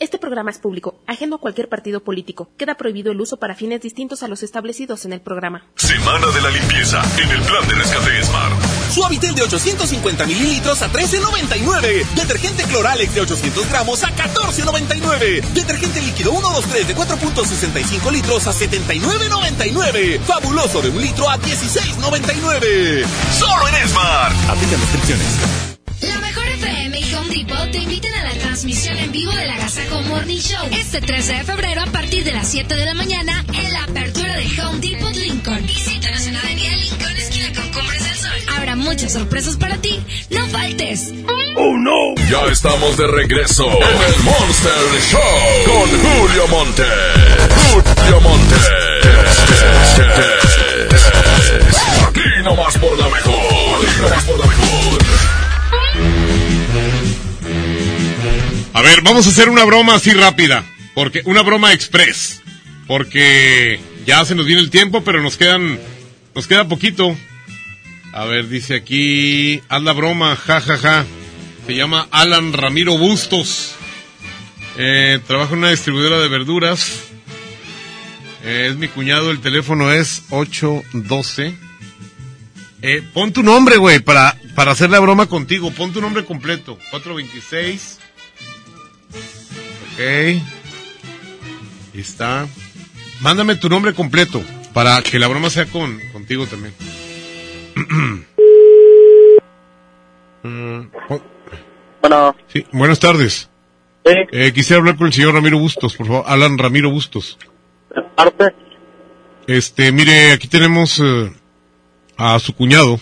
Este programa es público, ajeno a cualquier partido político. Queda prohibido el uso para fines distintos a los establecidos en el programa. Semana de la limpieza en el plan de rescate Smart. Suavitel de 850 mililitros a 13.99. Detergente Cloralex de 800 gramos a 14.99. Detergente líquido 123 de 4.65 litros a 79.99. Fabuloso de un litro a 16.99. Solo en Smart. Aplican restricciones. La mejor FM Home Depot te invitan a la transmisión en vivo de la Gazaco Morning Show este 13 de febrero a partir de las 7 de la mañana en la apertura de Home Depot Lincoln. Visítanos en Avenida Lincoln, esquina con Cumbres del Sol. Habrá muchas sorpresas para ti. ¡No faltes! ¡Oh, no! Ya estamos de regreso en el Monster Show con Julio Monte. Julio Monte. Aquí nomás por la mejor. Aquí nomás por la mejor. A ver, vamos a hacer una broma así rápida. Porque, una broma express. Porque Ya se nos viene el tiempo, pero nos quedan, nos queda poquito. A ver, dice aquí, haz la broma, ja, ja, ja. Se llama Alan Ramiro Bustos. Eh, trabaja en una distribuidora de verduras. Eh, es mi cuñado, el teléfono es 812. Eh, pon tu nombre, güey, para, para hacer la broma contigo. Pon tu nombre completo. 426. Está. Mándame tu nombre completo para que la broma sea con, contigo también. Mm, oh, Bueno, sí, buenas tardes. sí, Eh, quisiera hablar con el señor Ramiro Bustos, por favor. Alan Ramiro Bustos. de parte. Este, mire, aquí tenemos eh, a su cuñado.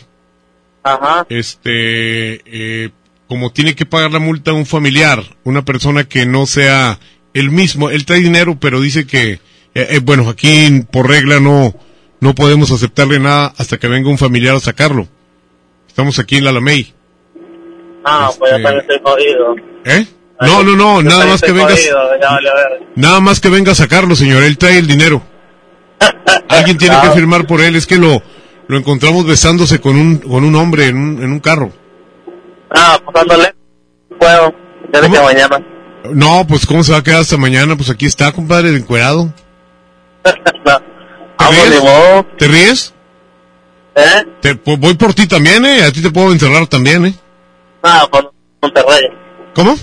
Ajá. Este, eh, como tiene que pagar la multa un familiar, una persona que no sea el mismo, él trae dinero, pero dice que, eh, eh, bueno, aquí por regla no, no podemos aceptarle nada hasta que venga un familiar a sacarlo. Estamos aquí en la Alamey. Ah, pues ya también estoy jodido. ¿Eh? No, no, no, nada más que vengas, nada más que venga a sacarlo, señor, él trae el dinero. Alguien tiene que firmar por él, es que lo, lo encontramos besándose con un, con un hombre en un, en un carro. Ah, pues ándale. Puedo. Ya de que mañana. No, pues cómo se va a quedar hasta mañana, pues aquí está, compadre, encuerado. ¿Te ríes? ¿Te ríes? ¿Eh? Te- pues voy por ti también, eh, a ti te puedo encerrar también, eh. Ah, pues Monterrey. ¿Cómo?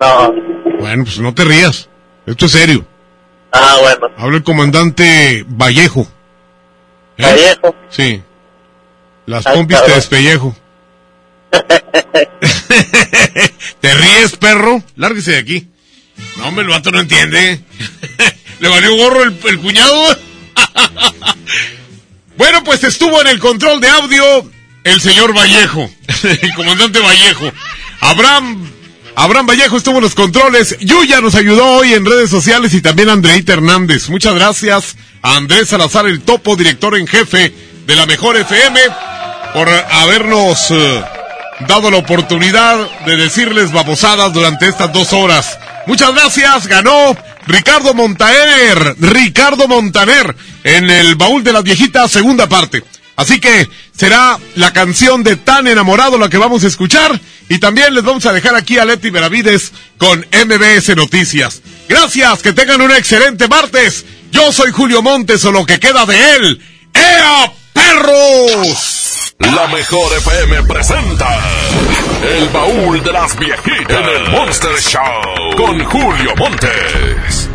No. Bueno, pues no te rías, esto es serio. Ah, bueno. Habla el comandante Vallejo. ¿Eh? Vallejo. Sí. Las Ay, pompis te cabrón. despellejo. ¿Te ríes, perro? Lárguese de aquí. No, hombre, el vato no entiende. Le valió gorro el, cuñado. bueno, pues estuvo en el control de audio el señor Vallejo, el comandante Vallejo. Abraham, Abraham Vallejo estuvo en los controles. Yuya nos ayudó hoy en redes sociales y también Andreita Hernández. Muchas gracias a Andrés Salazar, el topo, director en jefe de la Mejor FM, por habernos eh, dado la oportunidad de decirles babosadas durante estas dos horas. Muchas gracias, ganó Ricardo Montaner, Ricardo Montaner, en el baúl de las viejitas, segunda parte. Así que será la canción de Tan Enamorado la que vamos a escuchar. Y también les vamos a dejar aquí a Leti Benavides con MBS Noticias. Gracias, que tengan un excelente martes. Yo soy Julio Montes o lo que queda de él. ¡Ea, perros! La mejor FM presenta El baúl de las viejitas en el Monster Show con Julio Montes.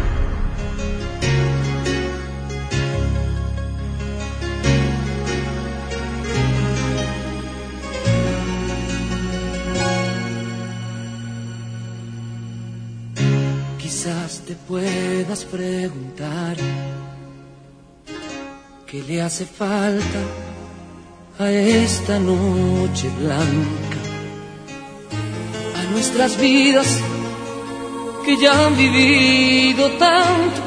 Quizás te puedas preguntar qué le hace falta a esta noche blanca, a nuestras vidas que ya han vivido tanto,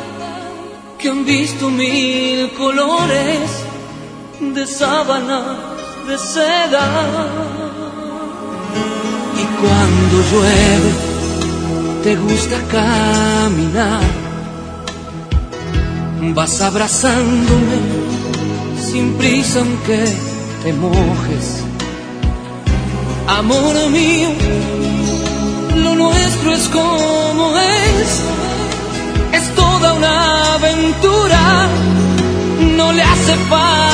que han visto mil colores de sábanas de seda. Y cuando llueve, te gusta caminar, vas abrazándome sin prisa aunque te mojes. Amor mío, lo nuestro es como es, es toda una aventura, no le hace falta